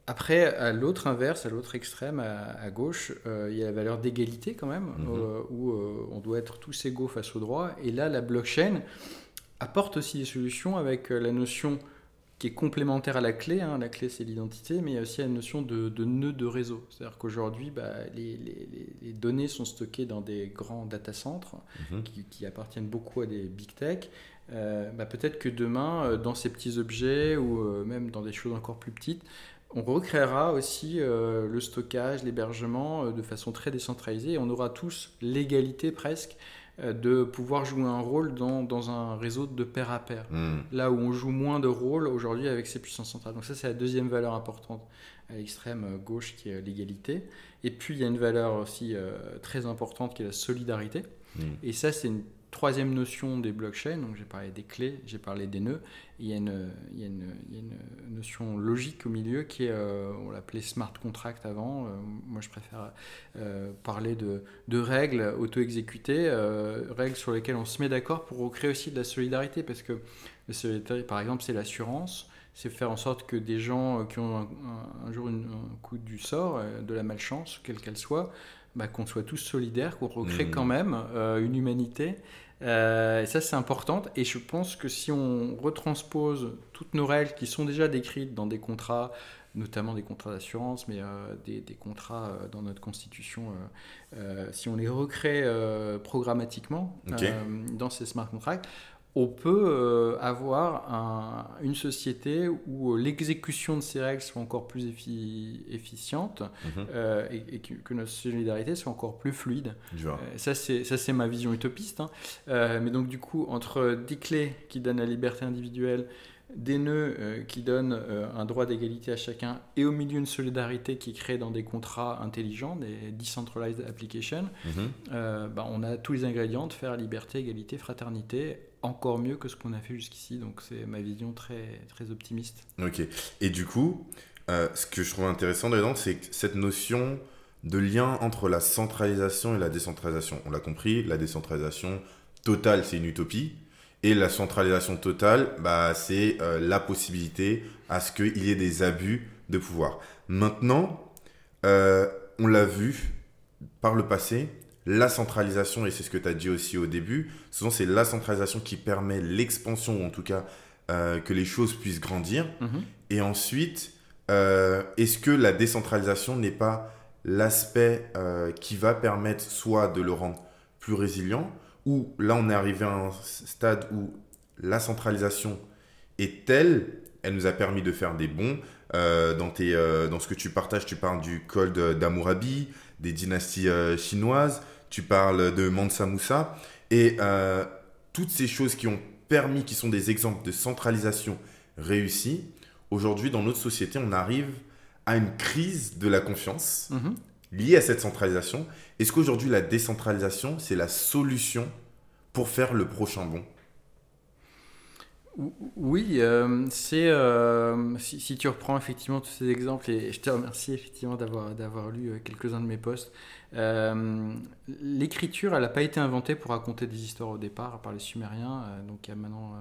[SPEAKER 2] Après, à l'autre inverse, à l'autre extrême, à, gauche, euh, il y a la valeur d'égalité quand même, mhm. euh, où euh, on doit être tous égaux face au droit. Et là, la blockchain apporte aussi des solutions avec la notion qui est complémentaire à la clé. Hein. La clé, c'est l'identité, mais il y a aussi la notion de, nœud de réseau. C'est-à-dire qu'aujourd'hui, bah, les, données sont stockées dans des grands data centers mhm. qui, appartiennent beaucoup à des big tech. Bah, peut-être que demain, dans ces petits objets ou même dans des choses encore plus petites, on recréera aussi euh, le stockage, l'hébergement euh, de façon très décentralisée et on aura tous l'égalité presque euh, de pouvoir jouer un rôle dans, un réseau de pair à pair. Hmm. Là où on joue moins de rôles aujourd'hui avec ces puissances centrales. Donc ça c'est la deuxième valeur importante à l'extrême gauche qui est l'égalité. Et puis il y a une valeur aussi très importante qui est la solidarité. Hmm. Et ça c'est une troisième notion des blockchains, donc j'ai parlé des clés, j'ai parlé des nœuds, il y, a une, notion logique au milieu qui est, euh, on l'appelait smart contract avant, euh, moi je préfère euh, parler de, de, règles auto-exécutées, règles sur lesquelles on se met d'accord pour recréer aussi de la solidarité, parce que la solidarité par exemple c'est l'assurance, c'est faire en sorte que des gens qui ont un, jour un coup du sort, de la malchance, quelle qu'elle soit, bah, qu'on soit tous solidaires, qu'on recrée mmh. quand même euh, une humanité. Euh, et ça, c'est important. Et je pense que si on retranspose toutes nos règles qui sont déjà décrites dans des contrats, notamment des contrats d'assurance, mais euh, des, des, contrats dans notre constitution, si on les recrée programmatiquement dans ces smart contracts, on peut euh, avoir une société où l'exécution de ces règles soit encore plus efficiente mhm. euh, et, que, notre solidarité soit encore plus fluide. Euh, ça, c'est ma vision utopiste. Hein. mais donc, du coup, entre des clés qui donnent la liberté individuelle, des nœuds qui donnent un droit d'égalité à chacun et au milieu une solidarité qui crée dans des contrats intelligents, des decentralized applications, mhm. bah, on a tous les ingrédients de faire liberté, égalité, fraternité encore mieux que ce qu'on a fait jusqu'ici. Donc c'est ma vision très, très optimiste.
[SPEAKER 1] Ok. Et du coup, euh, ce que je trouve intéressant dedans, c'est cette notion de lien entre la centralisation et la décentralisation. On l'a compris, la décentralisation totale, c'est une utopie. Et la centralisation totale, bah, c'est euh, la possibilité à ce qu'il y ait des abus de pouvoir. Maintenant, euh, on l'a vu par le passé, la centralisation, et c'est ce que tu as dit aussi au début, souvent c'est la centralisation qui permet l'expansion, ou en tout cas euh, que les choses puissent grandir. Mhm. Et ensuite, euh, est-ce que la décentralisation n'est pas l'aspect euh, qui va permettre soit de le rendre plus résilient, ou là on est arrivé à un stade où la centralisation est telle, elle nous a permis de faire des bons. dans, tes, dans ce que tu partages, tu parles du code d'Amourabi, des dynasties chinoises, tu parles de Mansa Moussa, et euh, toutes ces choses qui ont permis, qui sont des exemples de centralisation réussie, aujourd'hui dans notre société, on arrive à une crise de la confiance mhm. liée à cette centralisation. Est-ce qu'aujourd'hui la décentralisation, c'est la solution pour faire le prochain bond?
[SPEAKER 2] Oui, euh, c'est euh, si, tu reprends effectivement tous ces exemples et je te remercie effectivement d'avoir d'avoir lu euh, quelques-uns de mes posts. L'écriture, elle n'a pas été inventée pour raconter des histoires au départ par les Sumériens, donc il y a maintenant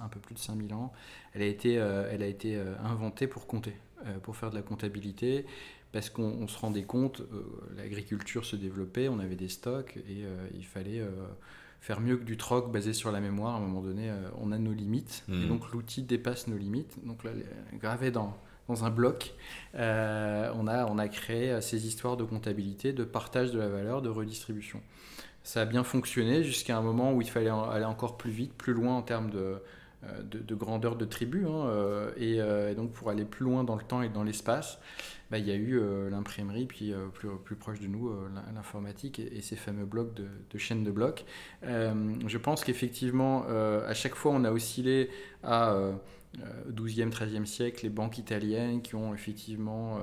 [SPEAKER 2] un peu plus de 5000 ans. Elle a été, elle a été inventée pour compter, pour faire de la comptabilité, parce qu'on se rendait compte, l'agriculture se développait, on avait des stocks et il fallait faire mieux que du troc basé sur la mémoire. À un moment donné, euh, on a nos limites. Et hmm. donc l'outil dépasse nos limites. Donc là, gravé dans, dans un bloc, euh, on, a, on a créé euh, ces histoires de comptabilité, de partage de la valeur, de redistribution. Ça a bien fonctionné jusqu'à un moment où il fallait aller encore plus vite, plus loin en termes de, de, grandeur de tribu. Hein, et, et, donc pour aller plus loin dans le temps et dans l'espace, bah, y a eu euh, l'imprimerie, puis euh, plus, plus, proche de nous, euh, l'informatique et, ces fameux blocs de, de chaînes de blocs. je pense qu'effectivement, à chaque fois, on a oscillé à 12e, 13e siècle, les banques italiennes qui ont effectivement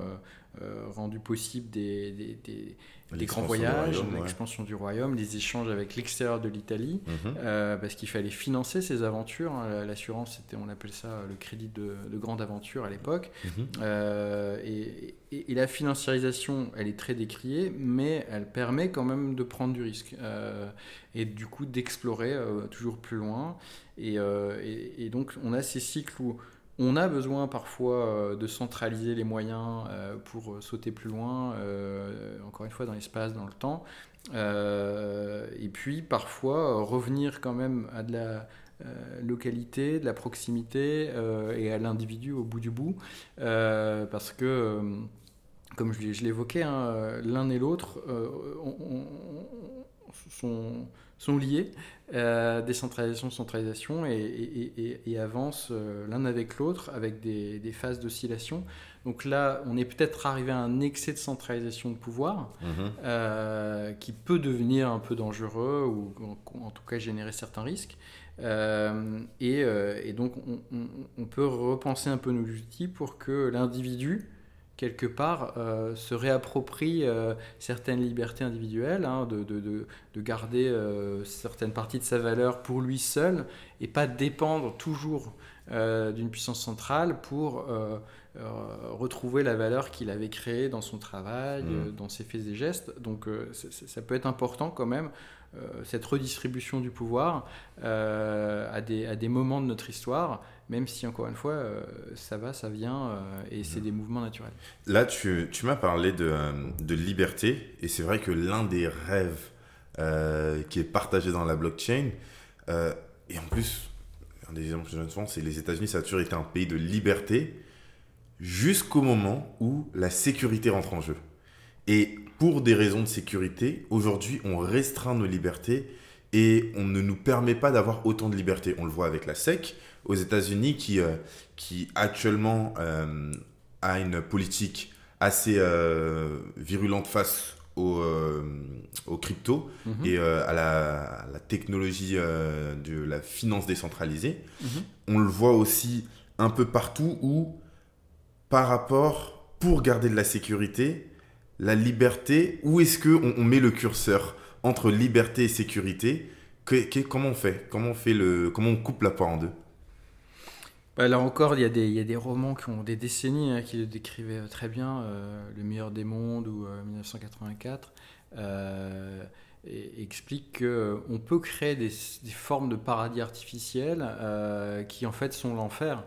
[SPEAKER 2] rendu possible des, des les grands voyages, l'expansion du royaume, les échanges avec l'extérieur de l'Italie, mhm. euh, parce qu'il fallait financer ces aventures. Hein. L'assurance, c'était, on appelle ça le crédit de, grande aventure à l'époque. Mhm. Euh, et, la financiarisation, elle est très décriée, mais elle permet quand même de prendre du risque euh, et du coup d'explorer toujours plus loin. Et, et, donc, on a ces cycles où on a besoin parfois euh, de centraliser les moyens euh, pour sauter plus loin, euh, encore une fois dans l'espace, dans le temps. et puis parfois revenir quand même à de la localité, de la proximité et à l'individu au bout du bout. parce que, comme je, l'évoquais, hein, l'un et l'autre sont sont liés, euh, décentralisation, centralisation, et, et, avancent euh, l'un avec l'autre avec des, phases d'oscillation. Donc là, on est peut-être arrivé à un excès de centralisation de pouvoir mhm. euh, qui peut devenir un peu dangereux ou en, tout cas générer certains risques. et, donc, on, on, peut repenser un peu nos outils pour que l'individu quelque part, euh, se réapproprie euh, certaines libertés individuelles, hein, de, de, de, garder euh, certaines parties de sa valeur pour lui seul et pas dépendre toujours d'une puissance centrale pour retrouver la valeur qu'il avait créée dans son travail, mmh. dans ses faits et gestes. Donc ça peut être important quand même cette redistribution du pouvoir à des, à, des, moments de notre histoire même si encore une fois, euh, ça va, ça vient, euh, et c'est des mouvements naturels.
[SPEAKER 1] Là, tu, tu m'as parlé de, euh, de, liberté, et c'est vrai que l'un des rêves qui est partagé dans la blockchain, et en plus, un des exemples que je donne souvent, c'est les États-Unis, ça a toujours été un pays de liberté, jusqu'au moment où la sécurité rentre en jeu. Et pour des raisons de sécurité, aujourd'hui, on restreint nos libertés et on ne nous permet pas d'avoir autant de liberté. On le voit avec la SEC aux États-Unis qui, euh, qui actuellement euh, a une politique assez euh, virulente face aux, aux crypto
[SPEAKER 2] Mhm.
[SPEAKER 1] et à la, à la technologie de la finance décentralisée.
[SPEAKER 2] Mhm.
[SPEAKER 1] On le voit aussi un peu partout où, par rapport, pour garder de la sécurité, la liberté, où est-ce qu'on on met le curseur entre liberté et sécurité? Que- Comment on fait? Comment on, fait le, comment on coupe la part en deux?
[SPEAKER 2] Bah, là encore, il y, a des, romans qui ont des décennies hein, qui le décrivaient euh, très bien, euh, Le meilleur des mondes ou euh, 1984, euh, qu'on peut créer des, des formes de paradis artificiels euh, qui en fait sont l'enfer.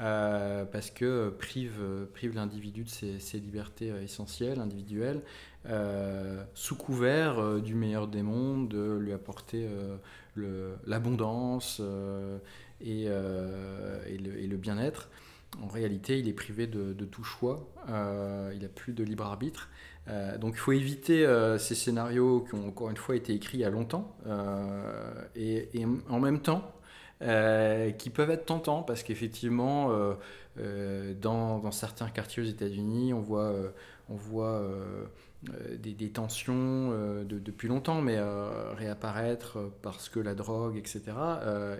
[SPEAKER 2] Euh, parce que prive, prive l'individu de ses, libertés euh, essentielles, individuelles, euh, sous couvert du meilleur des mondes, de lui apporter l'abondance, et, et le, bien-être. En réalité, il est privé de, tout choix, il n'a plus de libre arbitre. Donc il faut éviter ces scénarios qui ont encore une fois été écrits il y a longtemps, et en même temps, euh, qui peuvent être tentants, parce qu'effectivement, euh, euh, dans, certains quartiers aux États-Unis, on voit, on voit des, tensions de- depuis longtemps, mais réapparaître parce que la drogue, etc.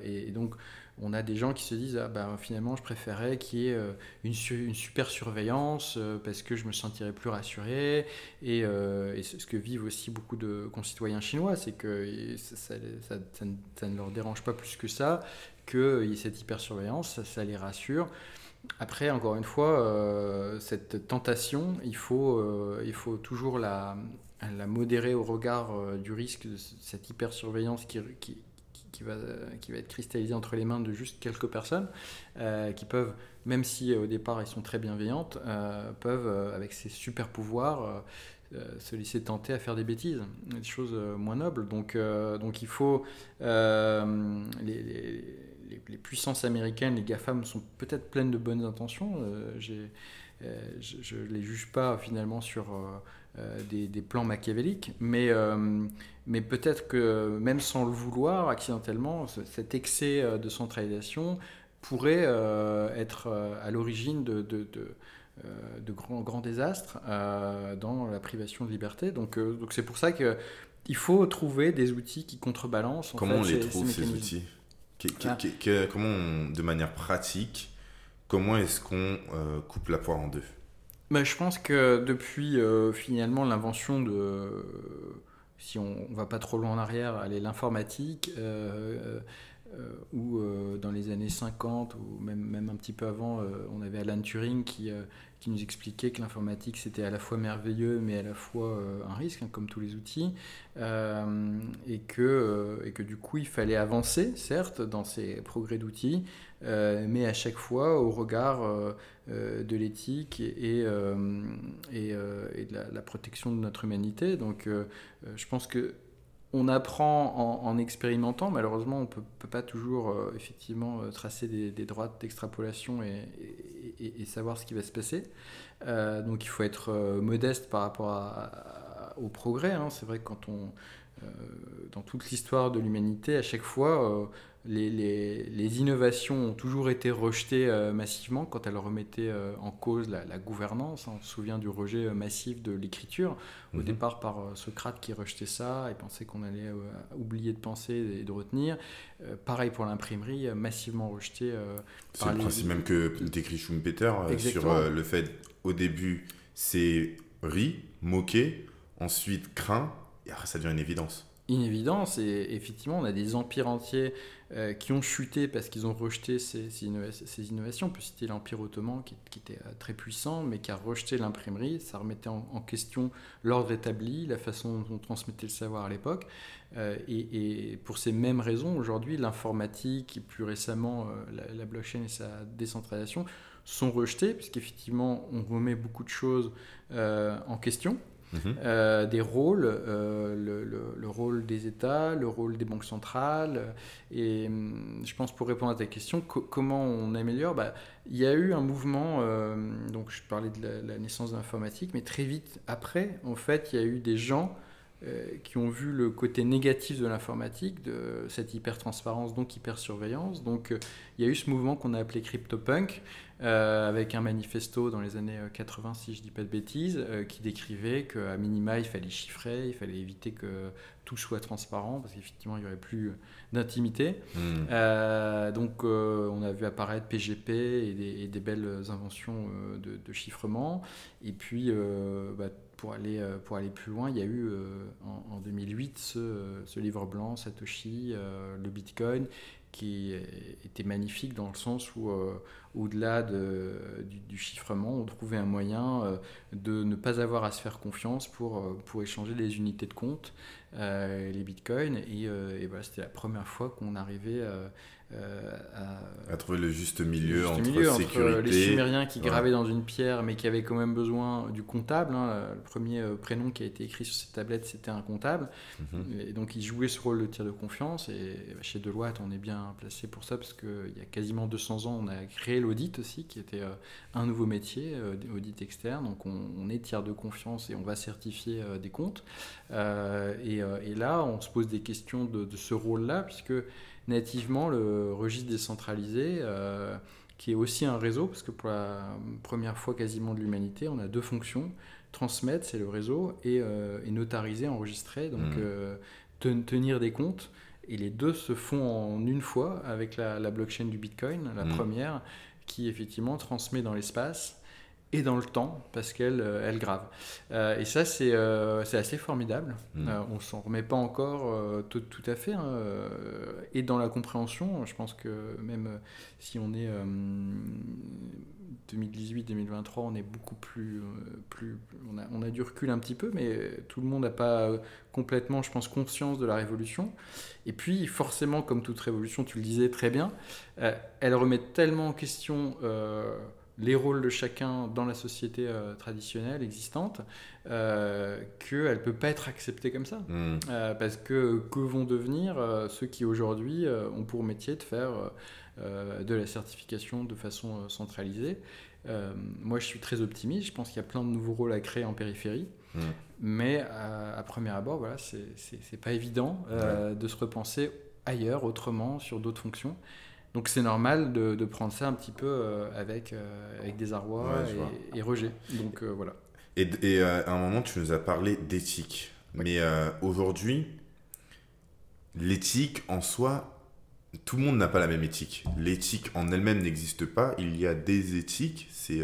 [SPEAKER 2] Et, et donc, on a des gens qui se disent ah, ben, finalement, je préférais qu'il y ait euh, une, su- une super surveillance euh, parce que je me sentirais plus rassuré. Et, euh, ce que vivent aussi beaucoup de concitoyens chinois, c'est que ça, ne, leur dérange pas plus que ça ait cette hypersurveillance, ça, les rassure. Après, encore une fois, cette tentation, il faut, il faut toujours la, modérer au regard du risque de cette hypersurveillance qui, qui, qui- va, qui va être cristallisée entre les mains de juste quelques personnes euh, qui peuvent, même si euh, au départ elles sont très bienveillantes, euh, peuvent, avec ces super pouvoirs, se laisser tenter à faire des bêtises, des choses moins nobles. Donc, donc il faut... les, les- puissances américaines, les GAFAM sont peut-être pleines de bonnes intentions. je ne les juge pas finalement sur des, des plans machiavéliques, mais, euh, mais peut-être que même sans le vouloir, accidentellement, ce- cet excès euh, de centralisation pourrait euh, être euh, à l'origine de, de, de, euh, de grands, grands désastres euh, dans la privation de liberté. Donc euh, donc c'est pour ça que il faut trouver des outils qui contrebalancent. en
[SPEAKER 1] Comment
[SPEAKER 2] fait,
[SPEAKER 1] on les trouve, ces, outils? Que- que-
[SPEAKER 2] Ah.
[SPEAKER 1] que- que- Comment, on- de manière pratique, comment est-ce qu'on euh, coupe la poire en deux?
[SPEAKER 2] Bah, je pense que depuis euh, finalement l'invention de, si on ne va pas trop loin en arrière, l'informatique, euh, euh, euh, dans les années 50, ou même, même un petit peu avant, on avait Alan Turing qui, qui nous expliquait que l'informatique c'était à la fois merveilleux mais à la fois un risque, hein, comme tous les outils, et, que, et que du coup il fallait avancer, certes, dans ces progrès d'outils, euh, mais à chaque fois au regard euh, euh, de l'éthique et, de la, protection de notre humanité. Donc je pense que on apprend en, en expérimentant. Malheureusement, on ne peut, pas toujours effectivement tracer des, droites d'extrapolation et, savoir ce qui va se passer. Donc il faut être modeste par rapport au progrès. hein. C'est vrai que quand on, dans toute l'histoire de l'humanité, à chaque fois, les, les- les innovations ont toujours été rejetées euh, massivement quand elles remettaient euh, en cause la, la gouvernance. On se souvient du rejet euh, massif de l'écriture, au
[SPEAKER 1] Mhm.
[SPEAKER 2] départ par Socrate qui rejetait ça et pensait qu'on allait oublier de penser et de retenir. Pareil pour l'imprimerie, massivement rejeté.
[SPEAKER 1] C'est le
[SPEAKER 2] les-
[SPEAKER 1] principe même que décrit Schumpeter sur le fait, au début, c'est ri, moqué, ensuite craint, et après ça devient une évidence.
[SPEAKER 2] une évidence et effectivement on a des empires entiers euh, qui ont chuté parce qu'ils ont rejeté ces, ces innova- ces innovations. On peut citer l'empire ottoman qui, était euh, très puissant mais qui a rejeté l'imprimerie. Ça remettait en, question l'ordre établi, la façon dont on transmettait le savoir à l'époque. Euh, et, pour ces mêmes raisons, aujourd'hui l'informatique et plus récemment la, blockchain et sa décentralisation sont rejetés puisqu'effectivement on remet beaucoup de choses en question.
[SPEAKER 1] Mhm.
[SPEAKER 2] Euh, des rôles, euh, le, le- le rôle des États, le rôle des banques centrales. euh, Et hum, je pense pour répondre à ta question, co- comment on améliore bah, Il y a eu un mouvement, donc je parlais de la, la naissance de l'informatique, mais très vite après, en fait, il y a eu des gens qui ont vu le côté négatif de l'informatique, de cette hyper-transparence, donc hyper-surveillance. Donc il y a eu ce mouvement qu'on a appelé CryptoPunk, avec un manifesto dans les années 80, si je ne dis pas de bêtises, qui décrivait qu'à minima, il fallait chiffrer, il fallait éviter que tout soit transparent, parce qu'effectivement, il n'y aurait plus d'intimité. Hmm. donc on a vu apparaître PGP et des, belles inventions de, chiffrement. Et puis, bah, pour aller, euh, pour aller plus loin, il y a eu euh, en, 2008 ce, ce, livre blanc, Satoshi, euh, le Bitcoin, qui était magnifique dans le sens où, au-delà de, du, chiffrement, on trouvait un moyen de ne pas avoir à se faire confiance pour, pour échanger les unités de compte, les bitcoins. Et, et voilà, c'était la première fois qu'on arrivait
[SPEAKER 1] euh, à, trouver le juste milieu, entre, sécurité.
[SPEAKER 2] les Sumériens qui gravaient dans une pierre, mais qui avaient quand même besoin du comptable. Hein. Le premier euh, prénom qui a été écrit sur cette tablette, c'était un comptable. Mhm. Et donc, ils jouaient ce rôle de tiers de confiance. Et bah, chez Deloitte, on est bien placé pour ça, parce qu'il y a quasiment 200 ans, on a créé l'audit aussi, qui était euh, un nouveau métier, audit externe. Donc, on, est tiers de confiance et on va certifier des comptes. Et, là, on se pose des questions de, de ce rôle-là, puisque nativement le registre décentralisé, euh, qui est aussi un réseau, parce que pour la première fois quasiment de l'humanité, on a deux fonctions. Transmettre, c'est le réseau, et, euh, notariser, enregistrer, donc mmh. euh, tenir des comptes. Et les deux se font en une fois avec la, blockchain du Bitcoin, la mmh. première, qui effectivement transmet dans l'espace et dans le temps parce qu'elle euh, elle grave. Euh, et ça, c'est euh, assez formidable. Mm. on s'en remet pas encore tout, tout, à fait. Hein, et dans la compréhension, je pense que même si on est 2018-2023, on est beaucoup plus. plus on a, on, a, du recul un petit peu, mais tout le monde n'a pas complètement, je pense, conscience de la révolution. Et puis, forcément, comme toute révolution, tu le disais très bien, elle remet tellement en question les rôles de chacun dans la société euh, traditionnelle existante, euh, qu'elle ne peut pas être acceptée comme ça. Hmm. Euh, parce que que vont devenir ceux qui aujourd'hui ont pour métier de faire de la certification de façon centralisée Moi, je suis très optimiste, je pense qu'il y a plein de nouveaux rôles à créer en périphérie. Hmm. Mais à premier abord, voilà, c'est pas évident de se repenser ailleurs, autrement, sur d'autres fonctions. Donc c'est normal de, prendre ça un petit peu euh, avec, euh, avec désarroi et, rejet. Donc euh, voilà.
[SPEAKER 1] Et, à un moment, tu nous as parlé d'éthique. Mais aujourd'hui, l'éthique en soi, tout le monde n'a pas la même éthique. L'éthique en elle-même n'existe pas. Il y a des éthiques, c'est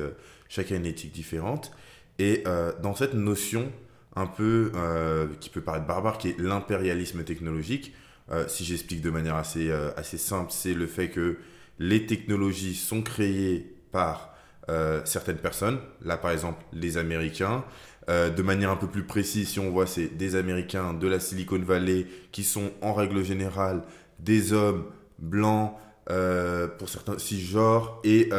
[SPEAKER 1] chacun une éthique différente. Et dans cette notion un peu qui peut paraître barbare, qui est l'impérialisme technologique, euh, si j'explique de manière assez, euh, assez simple, c'est le fait que les technologies sont créées par euh, certaines personnes, là par exemple les Américains. de manière un peu plus précise, si on voit, c'est des Américains de la Silicon Valley qui sont en règle générale des hommes blancs, pour certains cisgenres et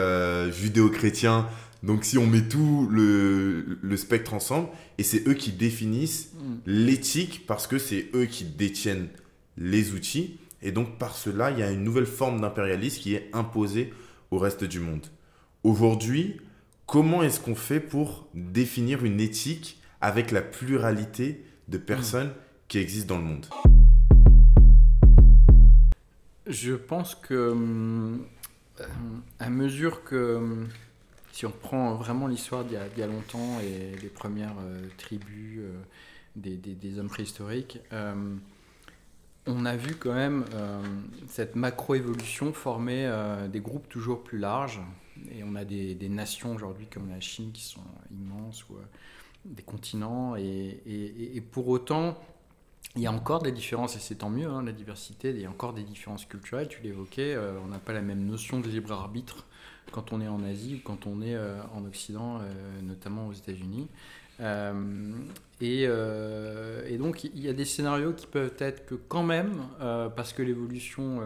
[SPEAKER 1] judéo-chrétiens. Donc si on met tout le, le spectre ensemble, et c'est eux qui définissent mm. l'éthique parce que c'est eux qui détiennent les outils. Et donc par cela, il y a une nouvelle forme d'impérialisme qui est imposée au reste du monde. Aujourd'hui, comment est-ce qu'on fait pour définir une éthique avec la pluralité de personnes qui existent dans le monde?
[SPEAKER 2] Je pense que euh, à mesure que si on prend vraiment l'histoire d'il y, a longtemps et les premières euh, tribus euh, des, hommes préhistoriques, on a vu quand même euh, cette macro-évolution former euh, des groupes toujours plus larges. Et on a des, nations aujourd'hui comme la Chine qui sont immenses, ou euh, des continents. Et, pour autant, il y a encore des différences, et c'est tant mieux, hein, la diversité, il y a encore des différences culturelles, tu l'évoquais, on n'a pas la même notion de libre arbitre quand on est en Asie ou quand on est en Occident, notamment aux États-Unis. Euh, euh, et, donc il y a des scénarios qui peuvent être que quand même, euh, parce que l'évolution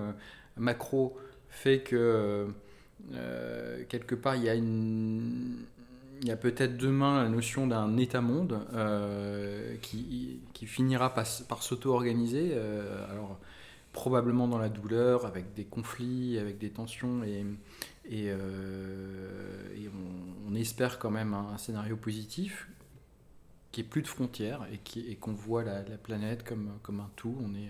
[SPEAKER 2] macro fait que quelque part il y a peut-être demain la notion d'un État-monde qui, finira par, s'auto-organiser. alors, probablement dans la douleur, avec des conflits, avec des tensions, et, et, on, espère quand même un, scénario positif qui est plus de frontières et qui et qu'on voit la, planète comme comme un tout. On est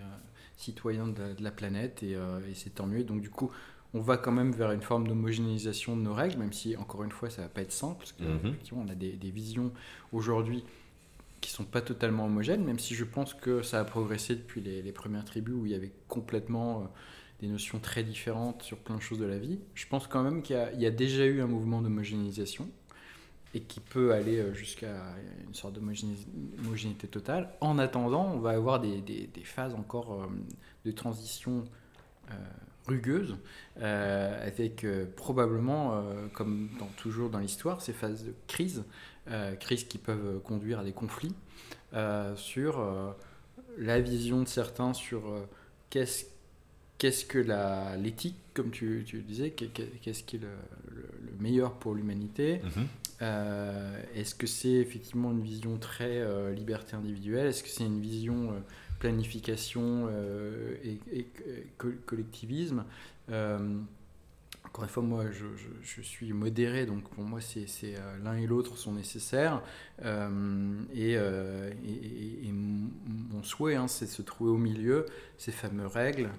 [SPEAKER 2] citoyen de, la planète et, et c'est tant mieux. Donc du coup, on va quand même vers une forme d'homogénéisation de nos règles, même si, encore une fois, ça va pas être simple, parce qu'on mhm. on a des, visions aujourd'hui qui sont pas totalement homogènes, même si je pense que ça a progressé depuis les, premières tribus où il y avait complètement euh, des notions très différentes sur plein de choses de la vie. Je pense quand même qu'il y, a déjà eu un mouvement d'homogénéisation et qui peut aller euh, jusqu'à une sorte d'homogénéité totale. En attendant, on va avoir des, phases encore euh, de transition euh, avec euh, probablement, euh, comme toujours dans l'histoire, ces phases de crise, crises qui peuvent conduire à des conflits, sur la vision de certains sur qu'est-ce que l'éthique, comme tu, disais, qu'est-ce qui est le, meilleur pour l'humanité mhm. Est-ce que c'est effectivement une vision très liberté individuelle? Est-ce que c'est une vision planification euh, et, collectivisme? Euh, encore une fois, moi, je, suis modéré, donc pour moi, c'est euh, l'un et l'autre sont nécessaires. et, mon souhait, hein, c'est de se trouver au milieu, ces fameuses règles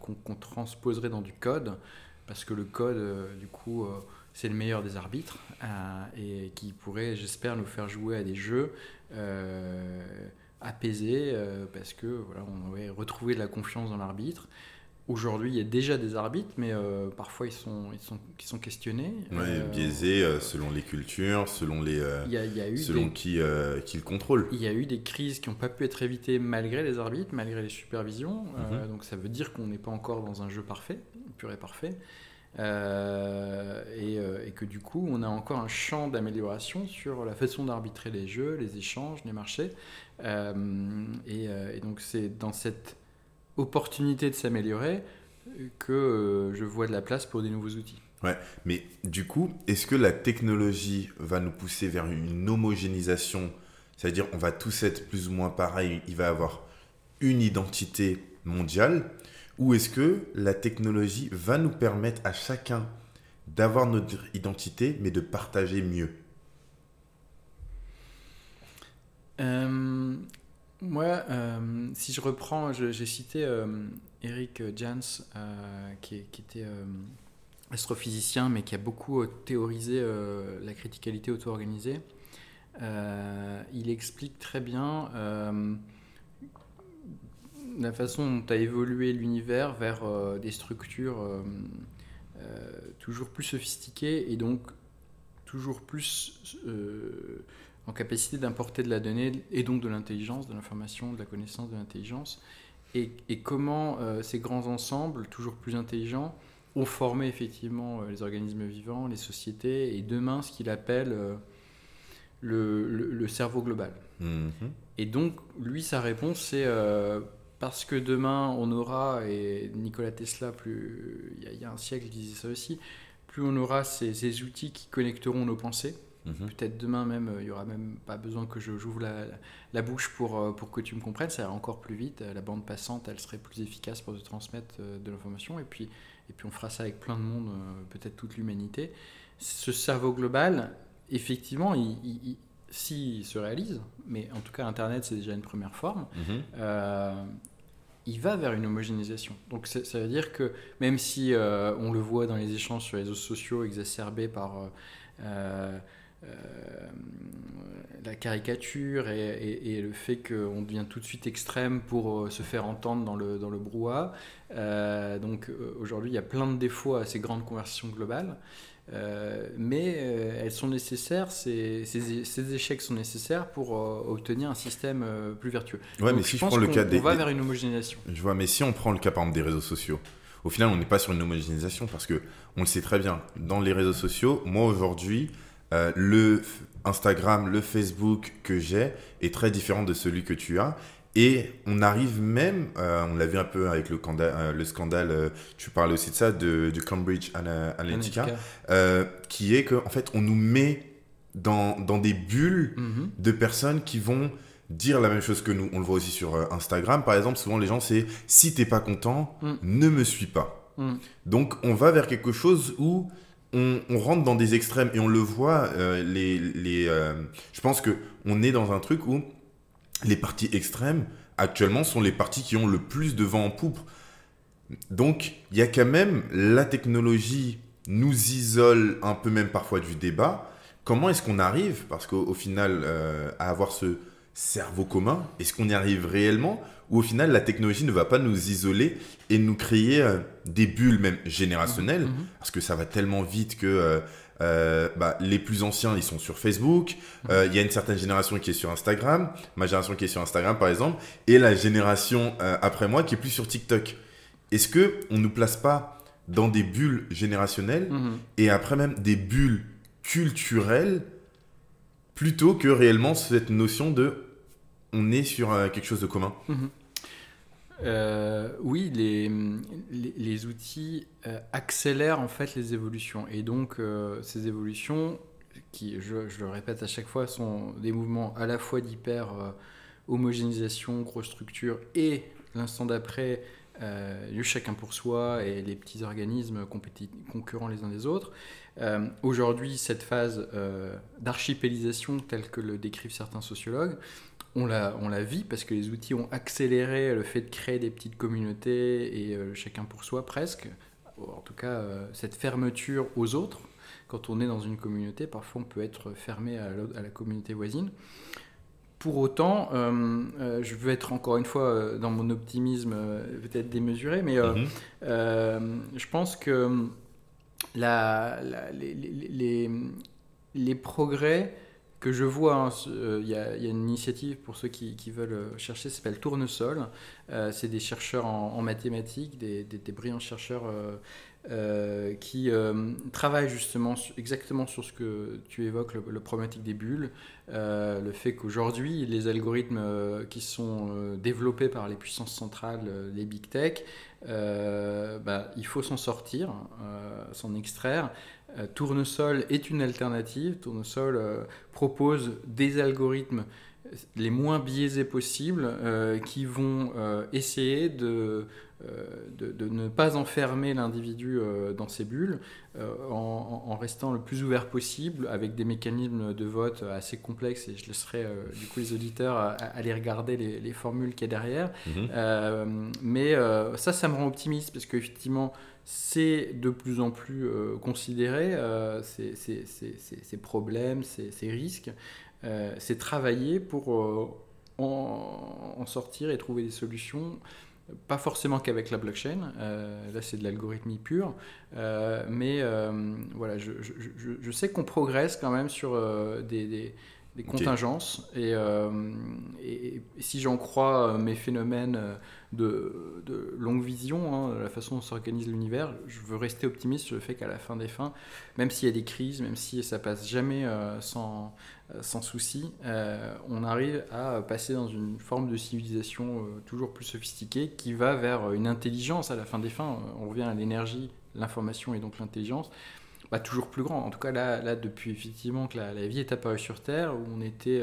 [SPEAKER 2] qu'on transposerait dans du code, parce que le code, du coup, c'est le meilleur des arbitres, et qui pourrait, j'espère, nous faire jouer à des jeux apaisé euh, parce que voilà, on avait retrouvé de la confiance dans l'arbitre. Aujourd'hui, il y a déjà des arbitres, mais euh, parfois ils sont, ils sont, qui sont questionnés.
[SPEAKER 1] Ouais, biaisés euh, selon les cultures, selon, les, y a, eu selon qui, qui le contrôle.
[SPEAKER 2] Il y a eu des crises qui n'ont pas pu être évitées malgré les arbitres, malgré les supervisions. Mhm. donc ça veut dire qu'on n'est pas encore dans un jeu parfait, pur et parfait. Euh, euh, et, que du coup, on a encore un champ d'amélioration sur la façon d'arbitrer les jeux, les échanges, les marchés. Euh, et, donc, c'est dans cette opportunité de s'améliorer que je vois de la place pour des nouveaux outils.
[SPEAKER 1] Ouais, mais du coup, est-ce que la technologie va nous pousser vers une homogénéisation? C'est-à-dire, on va tous être plus ou moins pareil, il va y avoir une identité mondiale ou est-ce que la technologie va nous permettre à chacun d'avoir notre identité, mais de partager mieux?
[SPEAKER 2] Euh, Moi, euh, si je reprends, j'ai cité euh, Eric Jans, qui, était astrophysicien, mais qui a beaucoup théorisé la criticalité auto-organisée. il explique très bien la façon dont a évolué l'univers vers euh, des structures euh, euh, toujours plus sophistiquées et donc toujours plus en capacité d'importer de la donnée et donc de l'intelligence, de l'information, de la connaissance, de l'intelligence. Et, comment ces grands ensembles, toujours plus intelligents, ont formé effectivement les organismes vivants, les sociétés, et demain ce qu'il appelle le, cerveau global. Mm-hmm. Et donc, lui, sa réponse, c'est parce que demain on aura, et Nikola Tesla, plus il y, a un siècle disait ça aussi, plus on aura ces, outils qui connecteront nos pensées. Mhm. Peut-être demain même, euh, il n'y aura même pas besoin que je j'ouvre la, la, bouche pour, euh, pour que tu me comprennes, ça ira encore plus vite. La bande passante, elle serait plus efficace pour te transmettre euh, de l'information. Et puis, et puis on fera ça avec plein de monde, peut-être toute l'humanité. Ce cerveau global, effectivement, il, s'il se réalise, mais en tout cas Internet c'est déjà une première forme, mhm il va vers une homogénéisation. Donc ça veut dire que même si euh, on le voit dans les échanges sur les réseaux sociaux exacerbés par euh, euh, la caricature et, le fait qu'on devient tout de suite extrême pour se faire entendre dans le, dans le brouhaha, donc aujourd'hui il y a plein de défauts à ces grandes conversations globales. Euh, mais euh, elles sont nécessaires, ces, ces, échecs sont nécessaires pour euh, obtenir un système plus vertueux.
[SPEAKER 1] Ouais, mais si je, prends le cas des.
[SPEAKER 2] On va vers une homogénéisation.
[SPEAKER 1] Je vois, mais si on prend le cas par exemple des réseaux sociaux, au final on n'est pas sur une homogénéisation parce que on le sait très bien. Dans les réseaux sociaux, moi aujourd'hui, le Instagram, le Facebook que j'ai est très différent de celui que tu as. Et on arrive même, euh, on l'a vu un peu avec le, euh, le scandale, euh, tu parlais aussi de ça, de, du Cambridge Analytica, qui est qu'en en fait, on nous met dans, dans des bulles mhm. de personnes qui vont dire la même chose que nous. On le voit aussi sur Instagram, par exemple, souvent les gens, c'est si t'es pas content, mm. ne me suis pas. Mm. Donc, on va vers quelque chose où on, rentre dans des extrêmes et on le voit. Euh, les, les, euh, je pense que on est dans un truc où les parties extrêmes actuellement sont les parties qui ont le plus de vent en poupe. Donc il y a quand même la technologie nous isole un peu même parfois du débat. Comment est-ce qu'on arrive, parce qu'au final, euh, à avoir ce cerveau commun, est-ce qu'on y arrive réellement Ou au final, la technologie ne va pas nous isoler et nous créer euh, des bulles même générationnelles, mhm. parce que ça va tellement vite que euh, bah, les plus anciens, ils sont sur Facebook, mhm. il y a une certaine génération qui est sur Instagram, ma génération qui est sur Instagram par exemple, et la génération après moi qui est plus sur TikTok. Est-ce que on nous place pas dans des bulles générationnelles mhm. et après même des bulles culturelles plutôt que réellement cette notion de on est sur euh, quelque chose de commun? Mhm.
[SPEAKER 2] Euh, oui, les, les, outils euh, accélèrent en fait les évolutions. Et donc, ces évolutions, qui, je, je, le répète à chaque fois, sont des mouvements à la fois d'hyper homogénéisation, grosse structure, et l'instant d'après, euh, chacun pour soi et les petits organismes concurrents les uns des autres. Euh, aujourd'hui, cette phase euh, d'archipélisation, telle que le décrivent certains sociologues, on la, on la vit parce que les outils ont accéléré le fait de créer des petites communautés et euh, chacun pour soi presque. En tout cas, cette fermeture aux autres. Quand on est dans une communauté, parfois on peut être fermé à la communauté voisine. Pour autant, euh, euh, je veux être encore une fois euh, dans mon optimisme peut-être démesuré, mais mhm. je pense que la, les, les, progrès que je vois, hein, il y, a une initiative pour ceux qui, veulent chercher, s'appelle Tournesol. c'est des chercheurs en, mathématiques, des, brillants chercheurs euh, qui euh, travaille justement exactement sur ce que tu évoques, le, problématique des bulles, euh, le fait qu'aujourd'hui, les algorithmes qui sont développés par les puissances centrales, les big tech, bah, il faut s'en sortir, s'en extraire. Tournesol est une alternative. Tournesol propose des algorithmes les moins biaisés possibles qui vont essayer de euh, de, ne pas enfermer l'individu euh, dans ses bulles euh, en, restant le plus ouvert possible avec des mécanismes de vote assez complexes et je laisserai du coup les auditeurs aller regarder les, formules qu'il y a derrière. Mhm. mais ça, ça me rend optimiste parce qu'effectivement, c'est de plus en plus considéré, ces, ces, problèmes, ces, risques. c'est travailler pour en, en, sortir et trouver des solutions pas forcément qu'avec la blockchain, euh, là c'est de l'algorithmie pure, euh, mais euh, voilà, je, sais qu'on progresse quand même sur des, des, contingences, et, et, si j'en crois mes phénomènes de, de longue vision, hein, la façon dont s'organise l'univers, je veux rester optimiste sur le fait qu'à la fin des fins, même s'il y a des crises, même si ça passe jamais sans euh, sans souci, euh, on arrive à passer dans une forme de civilisation euh, toujours plus sophistiquée qui va vers une intelligence à la fin des fins. On revient à l'énergie, l'information et donc l'intelligence. Bah, toujours plus grand. En tout cas, là, là depuis effectivement que la, vie est apparue sur Terre, où on était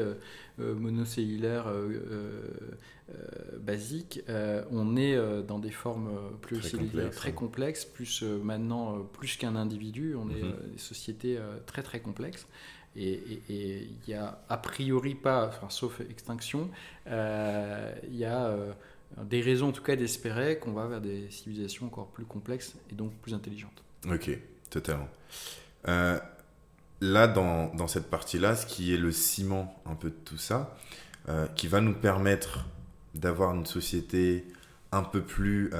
[SPEAKER 2] monocellulaire basique, on est dans des formes plus très, complexes, très complexes, plus maintenant, plus qu'un individu, on est mm-hmm. des sociétés très très complexes. Et il n'y a a priori pas, sauf extinction, euh, il y a euh, des raisons en tout cas d'espérer qu'on va vers des civilisations encore plus complexes et donc plus intelligentes.
[SPEAKER 1] Ok, totalement. Euh, là, dans, dans cette partie-là, ce qui est le ciment un peu de tout ça, qui va nous permettre d'avoir une société un peu plus...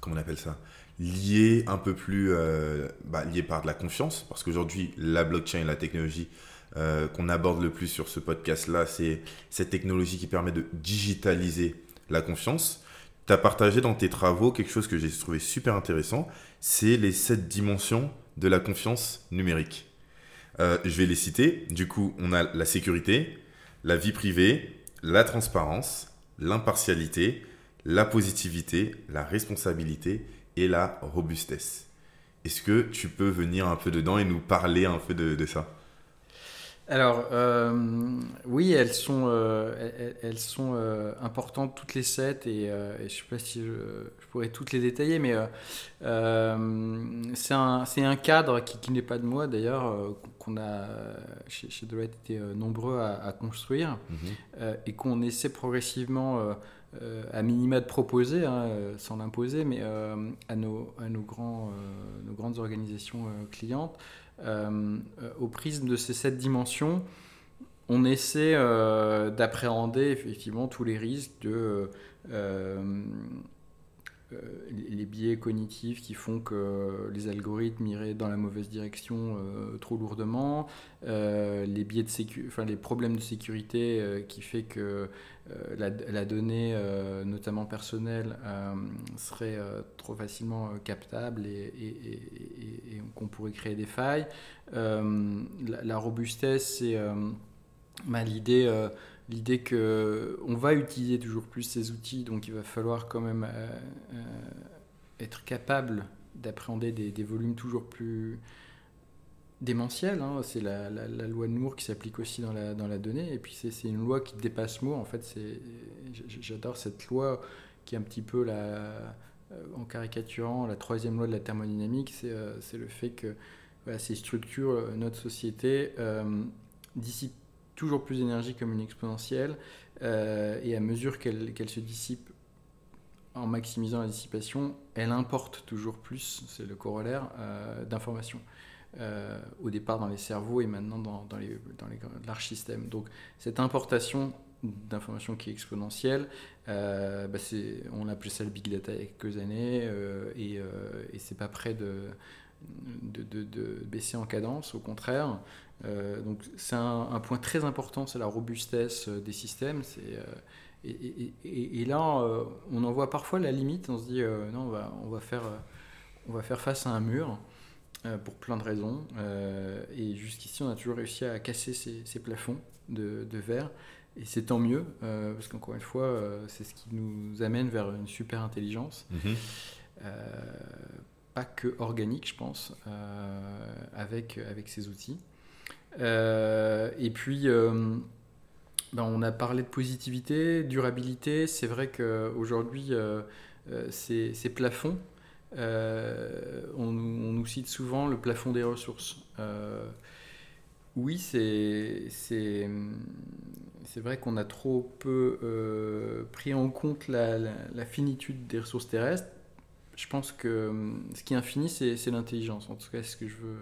[SPEAKER 1] comment on appelle ça lié un peu plus euh, bah, lié par de la confiance parce qu'aujourd'hui la blockchain la technologie euh, qu'on aborde le plus sur ce podcast là c'est cette technologie qui permet de digitaliser la confiance tu as partagé dans tes travaux quelque chose que j'ai trouvé super intéressant c'est les sept dimensions de la confiance numérique. Euh, je vais les citer. Du coup on a la sécurité la vie privée la transparence l'impartialité la positivité la responsabilité et la robustesse. Est-ce que tu peux venir un peu dedans et nous parler un peu de, ça?
[SPEAKER 2] Alors, euh, oui, elles sont, euh, importantes toutes les sept et, je ne sais pas si je, pourrais toutes les détailler, mais c'est un, un, cadre qui, n'est pas de moi d'ailleurs, qu'on a chez, chez Deloitte été nombreux à, construire mhm. et qu'on essaie progressivement à minima de proposer, hein, sans l'imposer, mais à, nos, à nos, grands, nos grandes organisations clientes. au prisme de ces sept dimensions, on essaie euh, d'appréhender effectivement tous les risques de euh, euh, les biais cognitifs qui font que les algorithmes iraient dans la mauvaise direction trop lourdement, les biais de enfin, les problèmes de sécurité qui fait que la, donnée, notamment personnelle, serait trop facilement captable et, qu'on pourrait créer des failles. La, robustesse, c'est bah, l'idée euh, l'idée que on va utiliser toujours plus ces outils, donc il va falloir quand même euh, euh, être capable d'appréhender des, volumes toujours plus démentiels. Hein. C'est la, loi de Moore qui s'applique aussi dans la, dans la donnée, et puis c'est une loi qui dépasse Moore. En fait, j'adore cette loi qui est un petit peu la, en caricaturant la troisième loi de la thermodynamique, c'est le fait que ces structures, notre société, dissipent toujours plus d'énergie comme une exponentielle, euh, et à mesure qu'elle se dissipe en maximisant la dissipation, elle importe toujours plus, c'est le corollaire, euh, d'informations. Euh, au départ dans les cerveaux et maintenant dans, les, dans les larges systèmes. Donc cette importation d'informations qui est exponentielle, bah on a appelé ça le big data il y a quelques années et, et c'est pas de, de, de, baisser en cadence, au contraire. Euh, donc c'est un, point très important, c'est la robustesse euh, des systèmes. Euh, et, et, là, on en voit parfois la limite. On se dit non, on va, on va, faire, on va faire face à un mur pour plein de raisons. et jusqu'ici, on a toujours réussi à casser ces, ces plafonds de, de, verre. Et c'est tant mieux, parce qu'encore une fois, c'est ce qui nous amène vers une super intelligence. Mm-hmm. pas que organique, je pense, avec, avec ces outils. Euh, et puis, euh, ben, on a parlé de positivité, durabilité. C'est vrai qu'aujourd'hui, euh, ces, ces, plafonds, on, nous cite souvent le plafond des ressources. oui, c'est c'est vrai qu'on a trop peu pris en compte la, la, finitude des ressources terrestres. Je pense que ce qui est infini, c'est l'intelligence. En tout cas, c'est ce que je veux,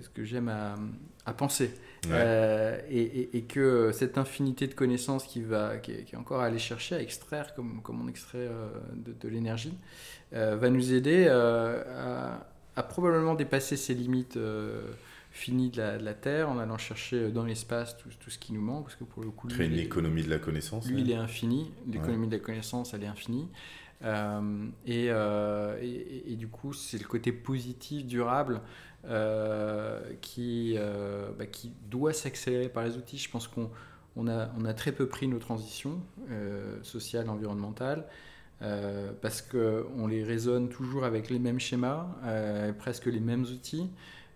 [SPEAKER 2] ce que j'aime à, penser. Euh, et, que cette infinité de connaissances qui, va, qui, est, encore à aller chercher, à extraire, comme, comme on extrait euh, de, l'énergie, va nous aider à, probablement dépasser ces limites finies de la, Terre en allant chercher dans l'espace tout, tout, ce qui nous manque. Parce que pour le coup,
[SPEAKER 1] Créer une économie de la connaissance.
[SPEAKER 2] Lui, il est infini. L'économie de la connaissance, elle est infinie. et, et, du coup, c'est le côté positif, durable euh, qui, euh, bah, qui doit s'accélérer par les outils. Je pense qu'on on a, très peu pris nos transitions euh, sociales, environnementales, parce qu'on les raisonne toujours avec les mêmes schémas, presque les mêmes outils.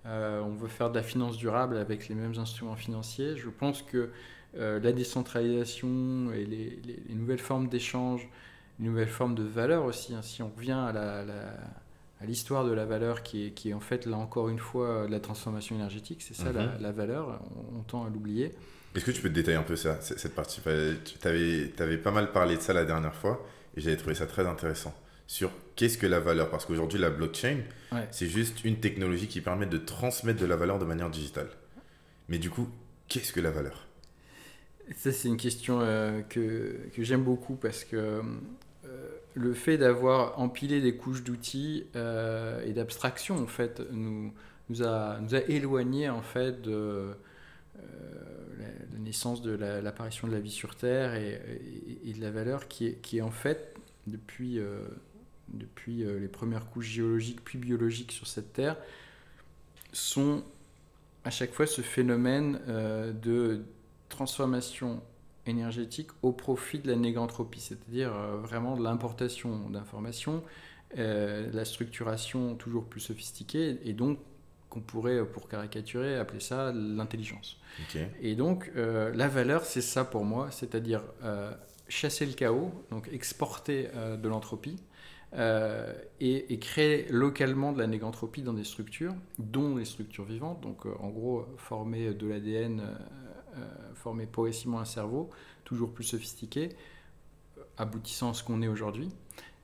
[SPEAKER 2] on veut faire de la finance durable avec les mêmes instruments financiers. Je pense que la décentralisation et les, les, nouvelles formes d'échange, les nouvelles formes de valeur aussi, hein, si on revient à la à l'histoire de la valeur qui est, qui est en fait, là encore une fois, la transformation énergétique. C'est ça la, mhm. valeur, on, tend à l'oublier.
[SPEAKER 1] Est-ce que tu peux te détailler un peu ça, cette partie? Tu avais, avais, pas mal parlé de ça la dernière fois et j'avais trouvé ça très intéressant. Sur qu'est-ce que la valeur? Parce qu'aujourd'hui, la blockchain, c'est juste une technologie qui permet de transmettre de la valeur de manière digitale. Mais du coup, qu'est-ce que la valeur?
[SPEAKER 2] Ça, c'est une question euh, que, que j'aime beaucoup parce que le fait d'avoir empilé des couches d'outils euh, et d'abstraction en fait nous, a, nous éloigné en fait de euh, la, naissance de l'apparition de la vie sur Terre et, et, de la valeur qui est, qui est en fait depuis, euh, depuis les premières couches géologiques puis biologiques sur cette Terre sont à chaque fois ce phénomène de transformation énergétique au profit de la négantropie, c'est-à-dire euh, vraiment de l'importation d'informations, euh, la structuration toujours plus sophistiquée, et donc qu'on pourrait, pour caricaturer, appeler ça l'intelligence. Et donc euh, la valeur, c'est ça pour moi, c'est-à-dire chasser le chaos, donc exporter de l'entropie, et, et, créer localement de la négantropie dans des structures, dont les structures vivantes, donc en gros former de l'ADN, former progressivement un cerveau toujours plus sophistiqué, aboutissant à ce qu'on est aujourd'hui.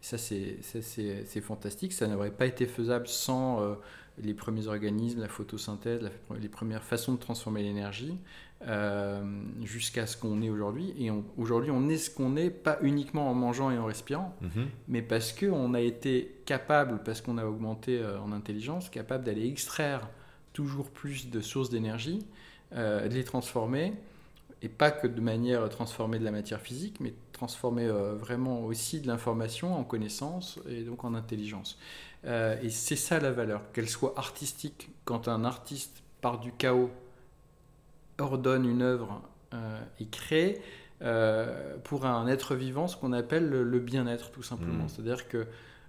[SPEAKER 2] Ça, c'est fantastique. Ça n'aurait pas été faisable sans euh, les premiers organismes, la photosynthèse, les premières façons de transformer l'énergie, euh, jusqu'à ce qu'on est aujourd'hui. Et aujourd'hui, on est ce qu'on est, pas uniquement en mangeant et en respirant, mm-hmm. mais parce qu'on a été capable, parce qu'on a augmenté euh, en intelligence, capable d'aller extraire toujours plus de sources d'énergie, de les transformer et pas que de manière transformée de la matière physique, mais transformer euh, vraiment aussi de l'information en connaissance et donc en intelligence. Euh, et c'est ça la valeur, qu'elle soit artistique, quand un artiste part du chaos, ordonne une œuvre euh, et crée, pour un être vivant ce qu'on appelle le, bien-être tout simplement. Mmh. C'est-à-dire que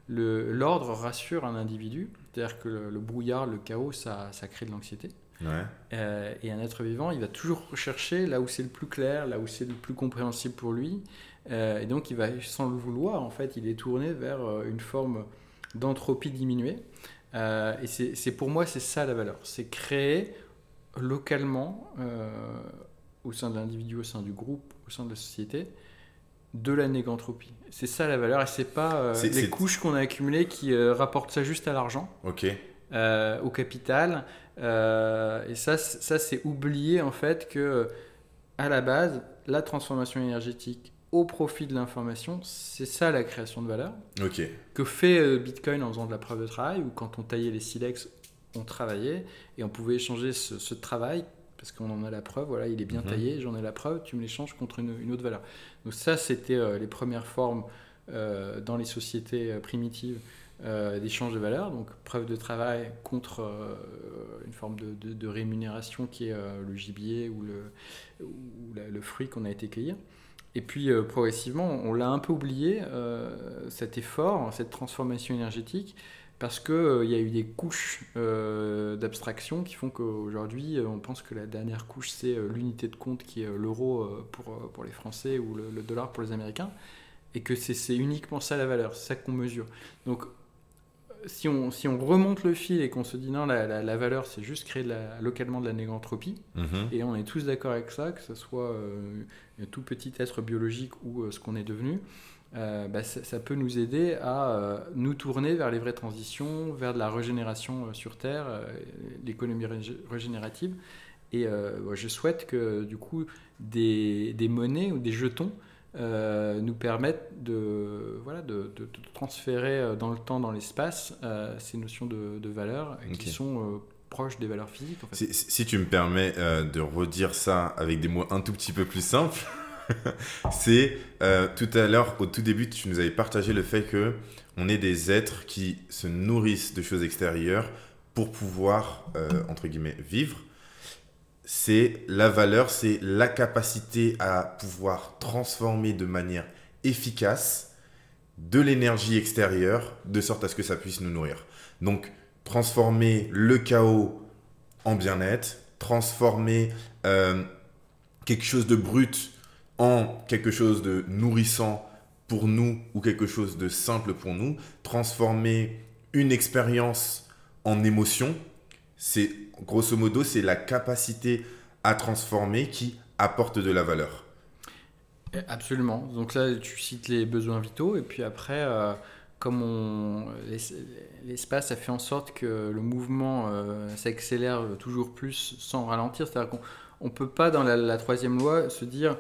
[SPEAKER 2] l'ordre rassure un individu, c'est-à-dire que le, brouillard, le chaos, ça, ça crée de l'anxiété. Euh, et un être vivant, il va toujours rechercher là où c'est le plus clair, là où c'est le plus compréhensible pour lui. Euh, et donc, il va, sans le vouloir, en fait, il est tourné vers euh, une forme d'entropie diminuée. et c'est pour moi, c'est ça la valeur. C'est créer localement, au sein de l'individu, au sein du groupe, au sein de la société, de la négantropie. C'est ça la valeur. Et c'est pas les couches qu'on a accumulées qui rapportent ça juste à l'argent. Au capital, euh, et ça, ça c'est oublier en fait que à la base, la transformation énergétique au profit de l'information, c'est ça la création de valeur.
[SPEAKER 1] Ok.
[SPEAKER 2] Que fait euh, Bitcoin en faisant de la preuve de travail, ou quand on taillait les silex, on travaillait et on pouvait échanger ce, travail parce qu'on en a la preuve, voilà, il est bien mhm. taillé, j'en ai la preuve, tu me l'échanges contre une, autre valeur. Donc ça, c'était euh, les premières formes dans les sociétés primitives euh, d'échange de valeur, donc preuve de travail contre euh, une forme de, rémunération qui est euh, le gibier ou le, le fruit qu'on a été cueillir. Et puis progressivement, on l'a un peu oublié, cet effort, cette transformation énergétique, parce qu'il y a eu des couches d'abstraction qui font qu'aujourd'hui, on pense que la dernière couche, c'est l'unité de compte qui est l'euro pour, pour les Français ou le, le, dollar pour les Américains, et que c'est uniquement ça la valeur, c'est ça qu'on mesure. Donc si on, si on remonte le fil et qu'on se dit non, la, la, valeur, c'est juste créer localement de la négantropie, mhm. et on est tous d'accord avec ça, que ce soit euh, un tout petit être biologique ou euh, ce qu'on est devenu, euh, bah, ça, peut nous aider à nous tourner vers les vraies transitions, vers de la régénération sur Terre, l'économie régénérative. Et je souhaite que du coup des, des monnaies ou des jetons euh, nous permettent de, voilà, de, de, transférer euh, dans le temps, dans l'espace, euh, ces notions de, de valeur qui sont proches des valeurs physiques.
[SPEAKER 1] si, tu me permets de redire ça avec des mots un tout petit peu plus simples, c'est tout à l'heure, au tout début, tu nous avais partagé le fait que on est des êtres qui se nourrissent de choses extérieures pour pouvoir, entre guillemets, vivre c'est la valeur, c'est la capacité à pouvoir transformer de manière efficace de l'énergie extérieure de sorte à ce que ça puisse nous nourrir. Donc, transformer le chaos en bien-être, transformer euh, quelque chose de brut en quelque chose de nourrissant pour nous ou quelque chose de simple pour nous, transformer une expérience en émotion, c'est grosso modo, c'est la capacité à transformer qui apporte de la valeur.
[SPEAKER 2] Absolument. Donc là, tu cites les besoins vitaux, et puis après, euh, comme on, l'espace a fait en sorte que le mouvement euh, s'accélère toujours plus sans ralentir, c'est-à-dire qu'on ne peut pas, dans la, troisième loi, se dire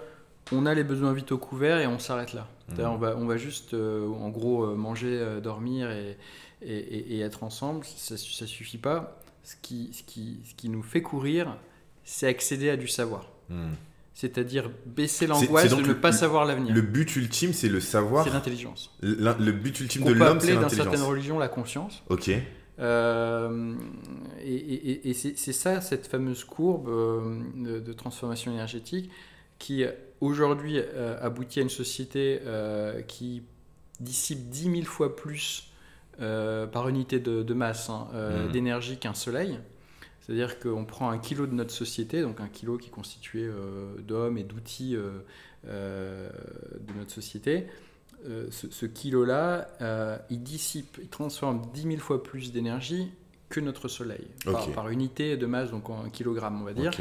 [SPEAKER 2] on a les besoins vitaux couverts et on s'arrête là. Mmh. On, va, on va juste, euh, en gros, manger, dormir et, et, être ensemble, ça ne suffit pas ce qui, ce qui, ce qui nous fait courir, c'est accéder à du savoir. Hmm. C'est-à-dire baisser l'angoisse de ne pas savoir l'avenir.
[SPEAKER 1] Le but ultime, c'est le savoir.
[SPEAKER 2] C'est l'intelligence.
[SPEAKER 1] Le, but ultime de l'homme, c'est l'intelligence.
[SPEAKER 2] dans certaines religions la conscience.
[SPEAKER 1] Ok.
[SPEAKER 2] Euh, et, et, c'est ça, cette fameuse courbe euh, de, transformation énergétique qui aujourd'hui euh, aboutit à une société qui dissipe 10 000 fois plus euh, par unité de, masse hein, euh, mhm. d'énergie qu'un soleil. C'est-à-dire qu'on prend un kilo de notre société, donc un kilo qui est constitué euh, d'hommes et d'outils de notre société. ce, kilo-là, il dissipe, il transforme 10 000 fois plus d'énergie que notre Soleil, par, unité de masse, donc en kilogramme, on va dire.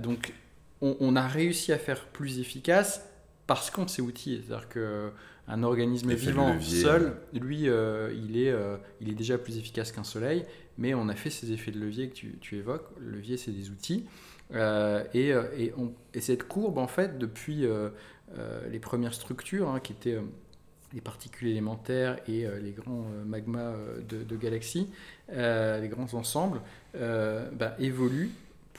[SPEAKER 2] donc, on, a réussi à faire plus efficace parce qu'on s'est outillé. C'est-à-dire qu'un organisme vivant seul, lui, il, est, il est déjà plus efficace qu'un Soleil mais on a fait ces effets de levier que tu, évoques. Le levier, c'est des outils. Euh, et, euh, et, et, cette courbe, en fait, depuis euh, les premières structures, hein, qui étaient les particules élémentaires et les grands magmas de, galaxies, les grands ensembles, bah, évoluent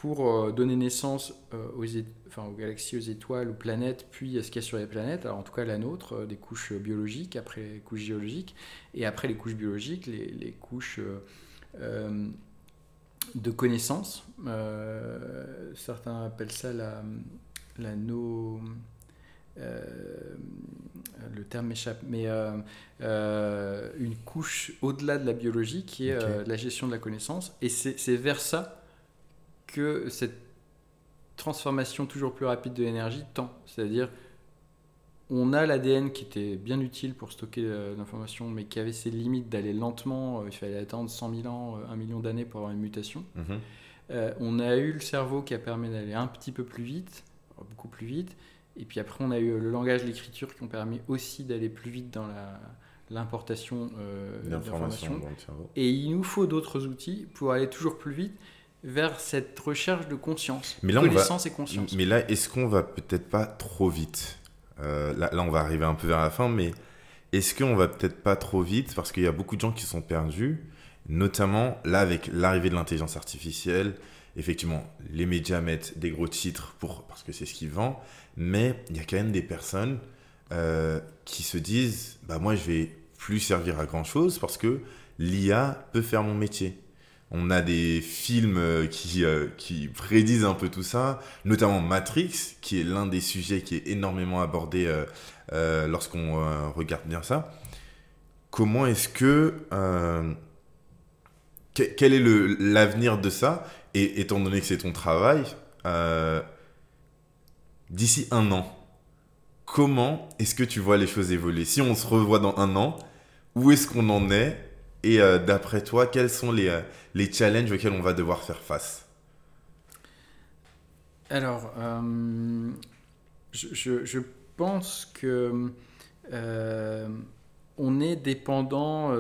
[SPEAKER 2] pour donner naissance aux, enfin, aux galaxies, aux étoiles, aux planètes, puis à ce qu'il y a sur les planètes, alors en tout cas la nôtre, des couches biologiques, après les couches géologiques, et après les couches biologiques, les, les couches euh, de connaissances. Euh, certains appellent ça la, la no. Euh, le terme m'échappe, mais une couche au-delà de la biologie qui est la gestion de la connaissance. Et c'est vers ça que cette transformation toujours plus rapide de l'énergie tend. C'est-à-dire on a l'ADN qui était bien utile pour stocker euh, l'information, mais qui avait ses limites d'aller lentement. Euh, il fallait attendre 100 000 ans, euh, un million d'années pour avoir une mutation. Mhm. on a eu le cerveau qui a permis d'aller un petit peu plus vite, beaucoup plus vite. Et puis après, on a eu le langage, l'écriture qui ont permis aussi d'aller plus vite dans l'importation d'informations. Et il nous faut d'autres outils pour aller toujours plus vite vers cette recherche de conscience,
[SPEAKER 1] mais
[SPEAKER 2] là,
[SPEAKER 1] connaissance
[SPEAKER 2] et conscience.
[SPEAKER 1] Mais là, est-ce qu'on va peut-être pas trop vite? Euh, là, on va arriver un peu vers la fin, mais est-ce qu'on va peut-être pas trop vite? Parce qu'il y a beaucoup de gens qui sont perdus, notamment là avec l'arrivée de l'intelligence artificielle. Effectivement, les médias mettent des gros titres pour, parce que c'est ce qu'ils vendent, mais il y a quand même des personnes euh, qui se disent bah moi je vais plus servir à grand chose parce que l'IA peut faire mon métier. On a des films euh, qui, euh, prédisent un peu tout ça, notamment Matrix, qui est l'un des sujets qui est énormément abordé euh, lorsqu'on regarde bien ça. Comment est-ce que... quel est l'avenir de ça? Et étant donné que c'est ton travail, d'ici un an, comment est-ce que tu vois les choses évoluer? Si on se revoit dans un an, où est-ce qu'on en est? Et euh, d'après toi, quels sont les, euh, les challenges auxquels on va devoir faire face?
[SPEAKER 2] Alors, euh, je, je, pense que on est dépendant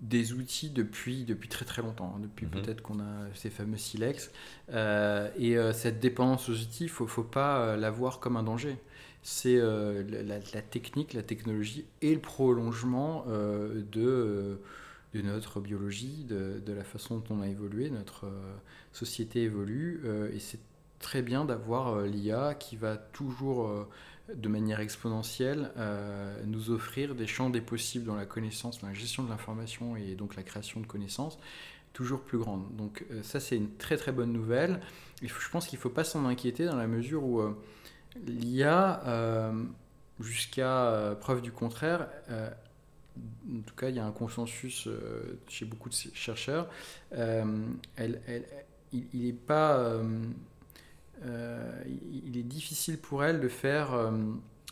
[SPEAKER 2] des outils depuis, depuis très très longtemps, hein, depuis mhm. peut-être qu'on a ces fameux silex. et cette dépendance aux outils, il ne faut, faut, pas la voir comme un danger c'est euh, la, technique, la technologie et le prolongement euh, de, euh, de, notre biologie, de, de, la façon dont on a évolué, notre société évolue, et c'est très bien d'avoir l'IA qui va toujours, de manière exponentielle, nous offrir des champs des possibles dans la connaissance, dans la gestion de l'information et donc la création de connaissances toujours plus grandes. Donc ça, c'est une très très bonne nouvelle. je pense qu'il ne faut pas s'en inquiéter dans la mesure où L'IA, euh, jusqu'à euh, preuve du contraire, euh, en tout cas, il y a un consensus chez beaucoup de chercheurs, elle, il, est pas, il est difficile pour elle de faire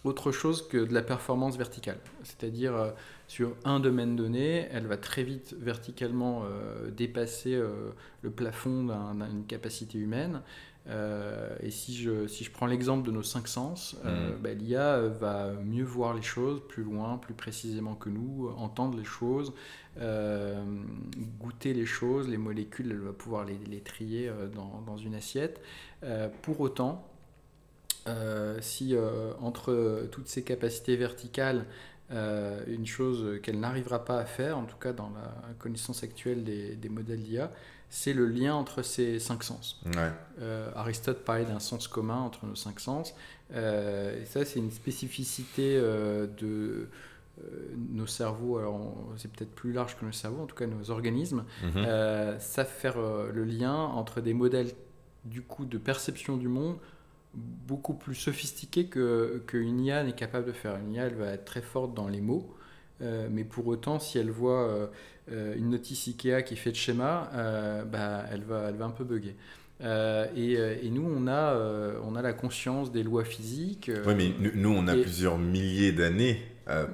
[SPEAKER 2] autre chose que de la performance verticale. C'est-à-dire, sur un domaine donné, elle va très vite verticalement dépasser le plafond d'une capacité humaine. Euh, et si je, si je prends l'exemple de nos cinq sens, euh, mm. bah, l'IA va mieux voir les choses plus loin, plus précisément que nous, entendre les choses, euh, goûter les choses, les molécules, elle va pouvoir les, les trier dans, dans, une assiette. pour autant, si entre toutes ces capacités verticales, une chose qu'elle n'arrivera pas à faire, en tout cas dans la connaissance actuelle des, des modèles d'IA, c'est le lien entre ces cinq sens. Euh, Aristote parlait d'un sens commun entre nos cinq sens. Euh, et ça, c'est une spécificité euh, de nos cerveaux. Alors, c'est peut-être plus large que nos cerveaux, en tout cas nos organismes. Mhm. savent faire le lien entre des modèles du coup de perception du monde beaucoup plus sophistiqués qu'une IA n'est capable de faire. Une IA, elle va être très forte dans les mots. mais pour autant, si elle voit une notice Ikea qui fait de schéma, bah, elle, va, elle va un peu bugger. Et, et, nous, on a, on a la conscience des lois physiques.
[SPEAKER 1] oui, mais nous, on a plusieurs milliers d'années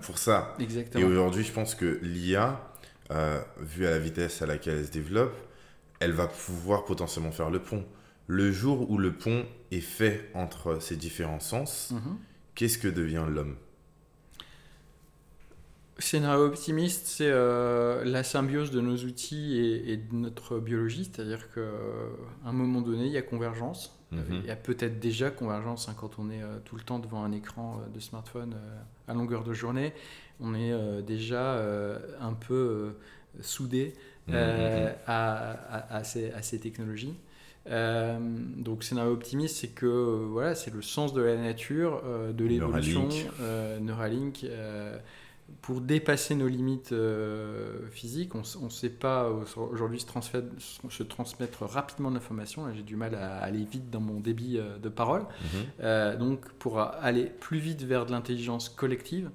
[SPEAKER 1] pour ça.
[SPEAKER 2] Exactement.
[SPEAKER 1] Et aujourd'hui, je pense que l'IA, vu à la vitesse à laquelle elle se développe, elle va pouvoir potentiellement faire le pont. Le jour où le pont est fait entre ces différents sens, mhm. qu'est-ce que devient l'homme?
[SPEAKER 2] Scénario optimiste, c'est euh, la symbiose de nos outils et, de notre biologie, c'est-à-dire qu'à un moment donné, il y a convergence. Mhm. Il y a peut-être déjà convergence hein, quand on est euh, tout le temps devant un écran euh, de smartphone à longueur de journée. On est déjà un peu soudé mhm, à, ces, technologies. Euh, donc scénario optimiste, c'est que euh, voilà, c'est le sens de la nature, euh, de l'évolution, Neuralink, pour dépasser nos limites physiques. On ne sait pas aujourd'hui se, se, transmettre rapidement l'information. J'ai du mal à aller vite dans mon débit de parole. Mhm. donc pour aller plus vite vers de l'intelligence collective,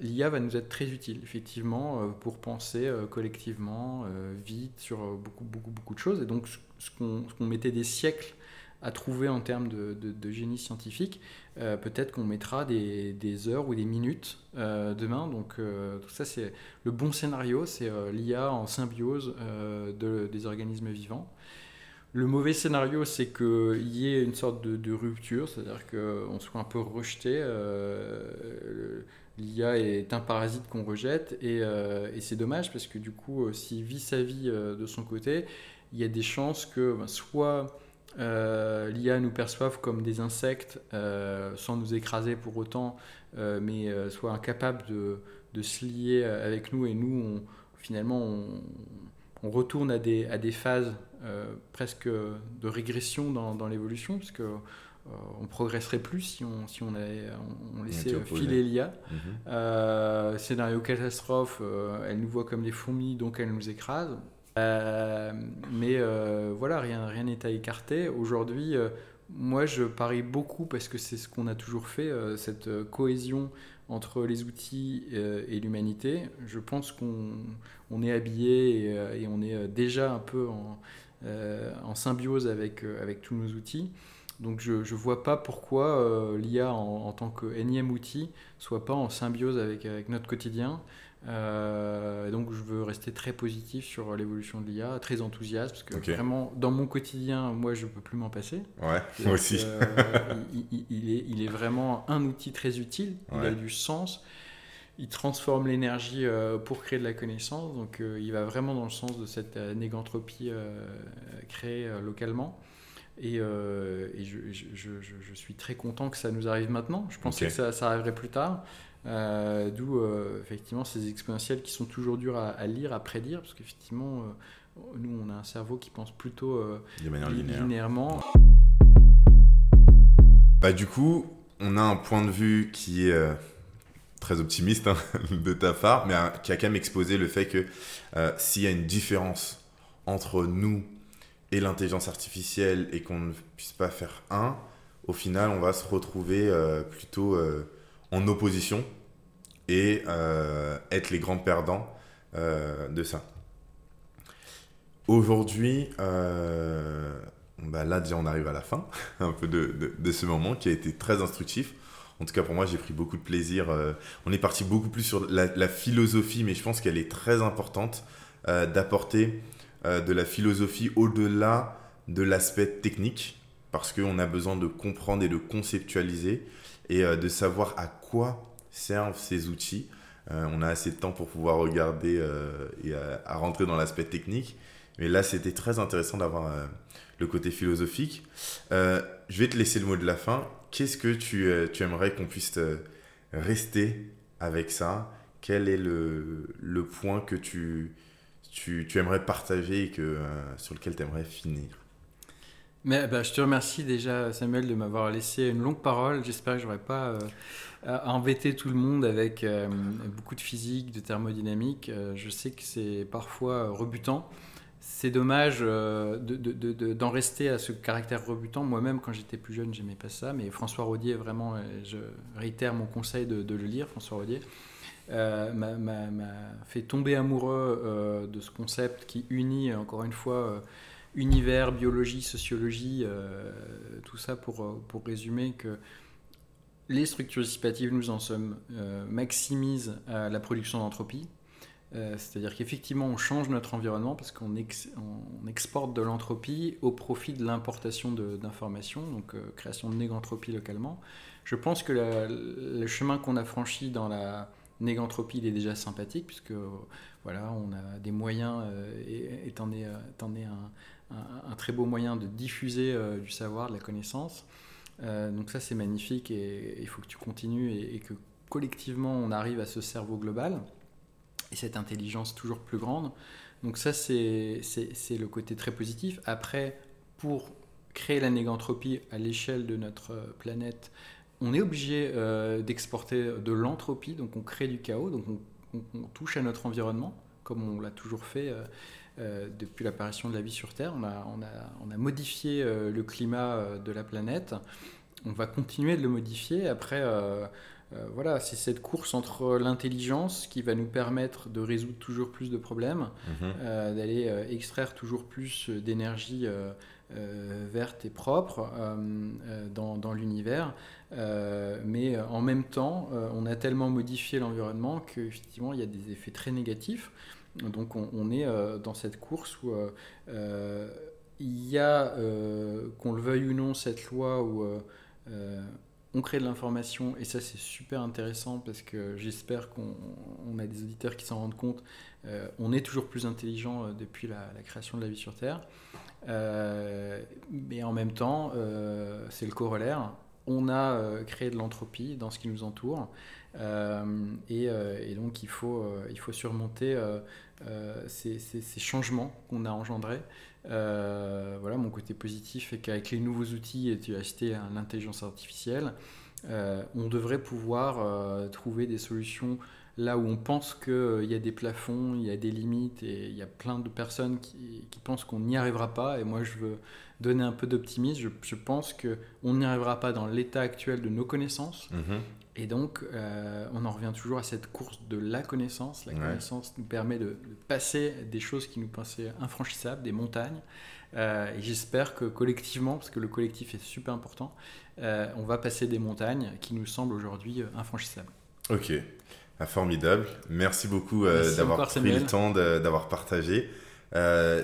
[SPEAKER 2] l'IA va nous être très utile, effectivement, pour penser collectivement, vite, sur beaucoup, beaucoup, beaucoup de choses. Et donc, ce qu'on mettait des siècles à trouver en termes de, génie scientifique, euh, peut-être qu'on mettra des, heures ou des minutes euh, demain. Donc euh, ça, c'est le bon scénario, c'est l'IA en symbiose des organismes vivants. Le mauvais scénario, c'est qu'il y ait une sorte de, rupture, c'est-à-dire qu'on soit un peu rejeté. L'IA est un parasite qu'on rejette et, et c'est dommage parce que du coup, s'il vit sa vie de son côté, il y a des chances que ben, soit euh, l'IA nous perçoive comme des insectes euh, sans nous écraser pour autant, euh, mais soit incapable de, de, se lier avec nous et nous, on, finalement, on, retourne à des, à des phases presque de régression dans, dans l'évolution, parce que on progresserait plus si on, si on, avait, on, laissait filer l'IA. Mhm. scénario catastrophe, elle nous voit comme des fourmis, donc elle nous écrase. Euh, mais euh, voilà, rien n'est à écarter. Aujourd'hui, euh, moi, je parie beaucoup parce que c'est ce qu'on a toujours fait, cette cohésion entre les outils et l'humanité. Je pense qu'on on est habillé et, on est déjà un peu en, symbiose avec, avec tous nos outils. Donc je ne vois pas pourquoi l'IA en, tant que énième outil soit pas en symbiose avec notre quotidien. Euh, donc je veux rester très positif sur l'évolution de l'IA, très enthousiaste, parce que vraiment, dans mon quotidien, moi, je ne peux plus m'en passer.
[SPEAKER 1] Ouais, moi aussi.
[SPEAKER 2] Euh, il, est, il est vraiment un outil très utile, il a du sens, il transforme l'énergie euh, pour créer de la connaissance, donc il va vraiment dans le sens de cette négantropie créée localement. Et, et je, je, je, suis très content que ça nous arrive maintenant. Je pensais que ça, ça arriverait plus tard. Euh, d'où euh, effectivement ces exponentiels qui sont toujours durs à, lire, à prédire, parce qu'effectivement, euh, nous, on a un cerveau qui pense plutôt
[SPEAKER 1] de manière
[SPEAKER 2] linéairement.
[SPEAKER 1] Bah, du coup, on a un point de vue qui est très optimiste hein, de ta part, mais qui a quand même exposé le fait que s'il y a une différence entre nous et l'intelligence artificielle et qu'on ne puisse pas faire un, au final, on va se retrouver plutôt en opposition et euh, être les grands perdants euh, de ça. Aujourd'hui, euh, bah là déjà on arrive à la fin un peu de, de, ce moment qui a été très instructif. En tout cas pour moi j'ai pris beaucoup de plaisir. on est parti beaucoup plus sur la, la philosophie mais je pense qu'elle est très importante d'apporter de la philosophie au-delà de l'aspect technique parce qu'on a besoin de comprendre et de conceptualiser et de savoir à quoi servent ces outils. Euh, on a assez de temps pour pouvoir regarder euh, et à, rentrer dans l'aspect technique. Mais là, c'était très intéressant d'avoir euh, le côté philosophique. je vais te laisser le mot de la fin. Qu'est-ce que tu, tu aimerais qu'on puisse rester avec ça? Quel est le, le point que tu, tu, tu, aimerais partager et que, sur lequel tu aimerais finir?
[SPEAKER 2] Mais, bah, je te remercie déjà, Samuel, de m'avoir laissé une longue parole. J'espère que je n'aurai pas à embêter tout le monde avec euh, beaucoup de physique, de thermodynamique. Euh, je sais que c'est parfois rebutant. C'est dommage euh, d'en rester à ce caractère rebutant. Moi-même, quand j'étais plus jeune, j'aimais pas ça. Mais François Rodier, vraiment, je réitère mon conseil de, le lire, François Rodier. m'a fait tomber amoureux de ce concept qui unit, encore une fois, univers, biologie, sociologie, tout ça pour, pour résumer que les structures dissipatives, nous en sommes, maximisent la production d'entropie, euh, c'est-à-dire qu'effectivement, on change notre environnement parce qu'on exporte de l'entropie au profit de l'importation d'informations, donc euh, création de négantropie localement. Je pense que le chemin qu'on a franchi dans la négantropie, il est déjà sympathique, puisque voilà, on a des moyens, euh, et, étant est, un, très beau moyen de diffuser du savoir, de la connaissance. donc ça, c'est magnifique, et il faut que tu continues, et que collectivement, on arrive à ce cerveau global et cette intelligence toujours plus grande. Donc ça, c'est le côté très positif. Après, pour créer la négantropie à l'échelle de notre planète, on est obligé euh, d'exporter de l'entropie, donc on crée du chaos, donc on, touche à notre environnement, comme on l'a toujours fait euh, euh, depuis l'apparition de la vie sur Terre. On a, on a, on a modifié le climat de la planète, on va continuer de le modifier. Après, euh, voilà, c'est cette course entre l'intelligence qui va nous permettre de résoudre toujours plus de problèmes, mhm. euh, d'aller euh, extraire toujours plus d'énergie verte et propre dans, l'univers. mais en même temps, on a tellement modifié l'environnement qu'effectivement, il y a des effets très négatifs. Donc on, est dans cette course où il y a, qu'on le veuille ou non, cette loi où on crée de l'information et ça c'est super intéressant parce que j'espère qu'on a des auditeurs qui s'en rendent compte. Euh, on est toujours plus intelligent euh, depuis la, création de la vie sur Terre. Euh, mais en même temps, c'est le corollaire. On a créé de l'entropie dans ce qui nous entoure. Et, donc il faut, faut surmonter ces, changements qu'on a engendrés. Euh, voilà, mon côté positif est qu'avec les nouveaux outils, et tu l'intelligence artificielle, euh, on devrait pouvoir euh, trouver des solutions là où on pense qu'il y a des plafonds, il y a des limites, et il y a plein de personnes qui, pensent qu'on n'y arrivera pas. Et moi, je veux donner un peu d'optimisme. Je, je, pense qu'on n'y arrivera pas dans l'état actuel de nos connaissances. Mhm. Et donc, euh, on en revient toujours à cette course de la connaissance. La connaissance nous permet de, passer des choses qui nous pensaient infranchissables, des montagnes. Euh, et j'espère que collectivement, parce que le collectif est super important, euh, on va passer des montagnes qui nous semblent aujourd'hui infranchissables.
[SPEAKER 1] Ok, ah, formidable. Merci beaucoup d'avoir pris le temps d'avoir partagé.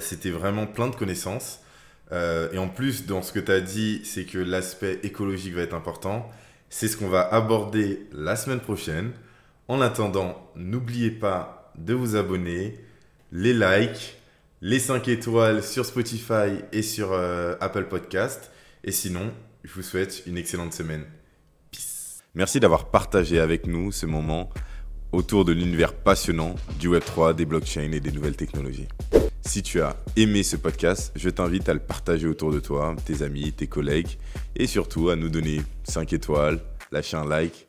[SPEAKER 1] C'était vraiment plein de connaissances. et en plus, dans ce que tu as dit, c'est que l'aspect écologique va être important. C'est ce qu'on va aborder la semaine prochaine. En attendant, n'oubliez pas de vous abonner, les likes, les 5 étoiles sur Spotify et sur euh, Apple Podcast. Et sinon, je vous souhaite une excellente semaine. Peace. Merci d'avoir partagé avec nous ce moment autour de l'univers passionnant du Web3, des blockchains et des nouvelles technologies. Si tu as aimé ce podcast, je t'invite à le partager autour de toi, tes amis, tes collègues, et surtout à nous donner 5 étoiles, lâcher un like,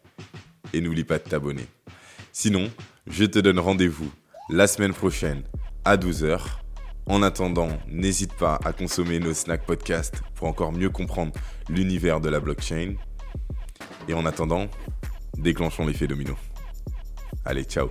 [SPEAKER 1] et n'oublie pas de t'abonner. Sinon, je te donne rendez-vous la semaine prochaine à 12h. En attendant, n'hésite pas à consommer nos snack podcasts pour encore mieux comprendre l'univers de la blockchain. Et en attendant, déclenchons l'effet domino. Allez, ciao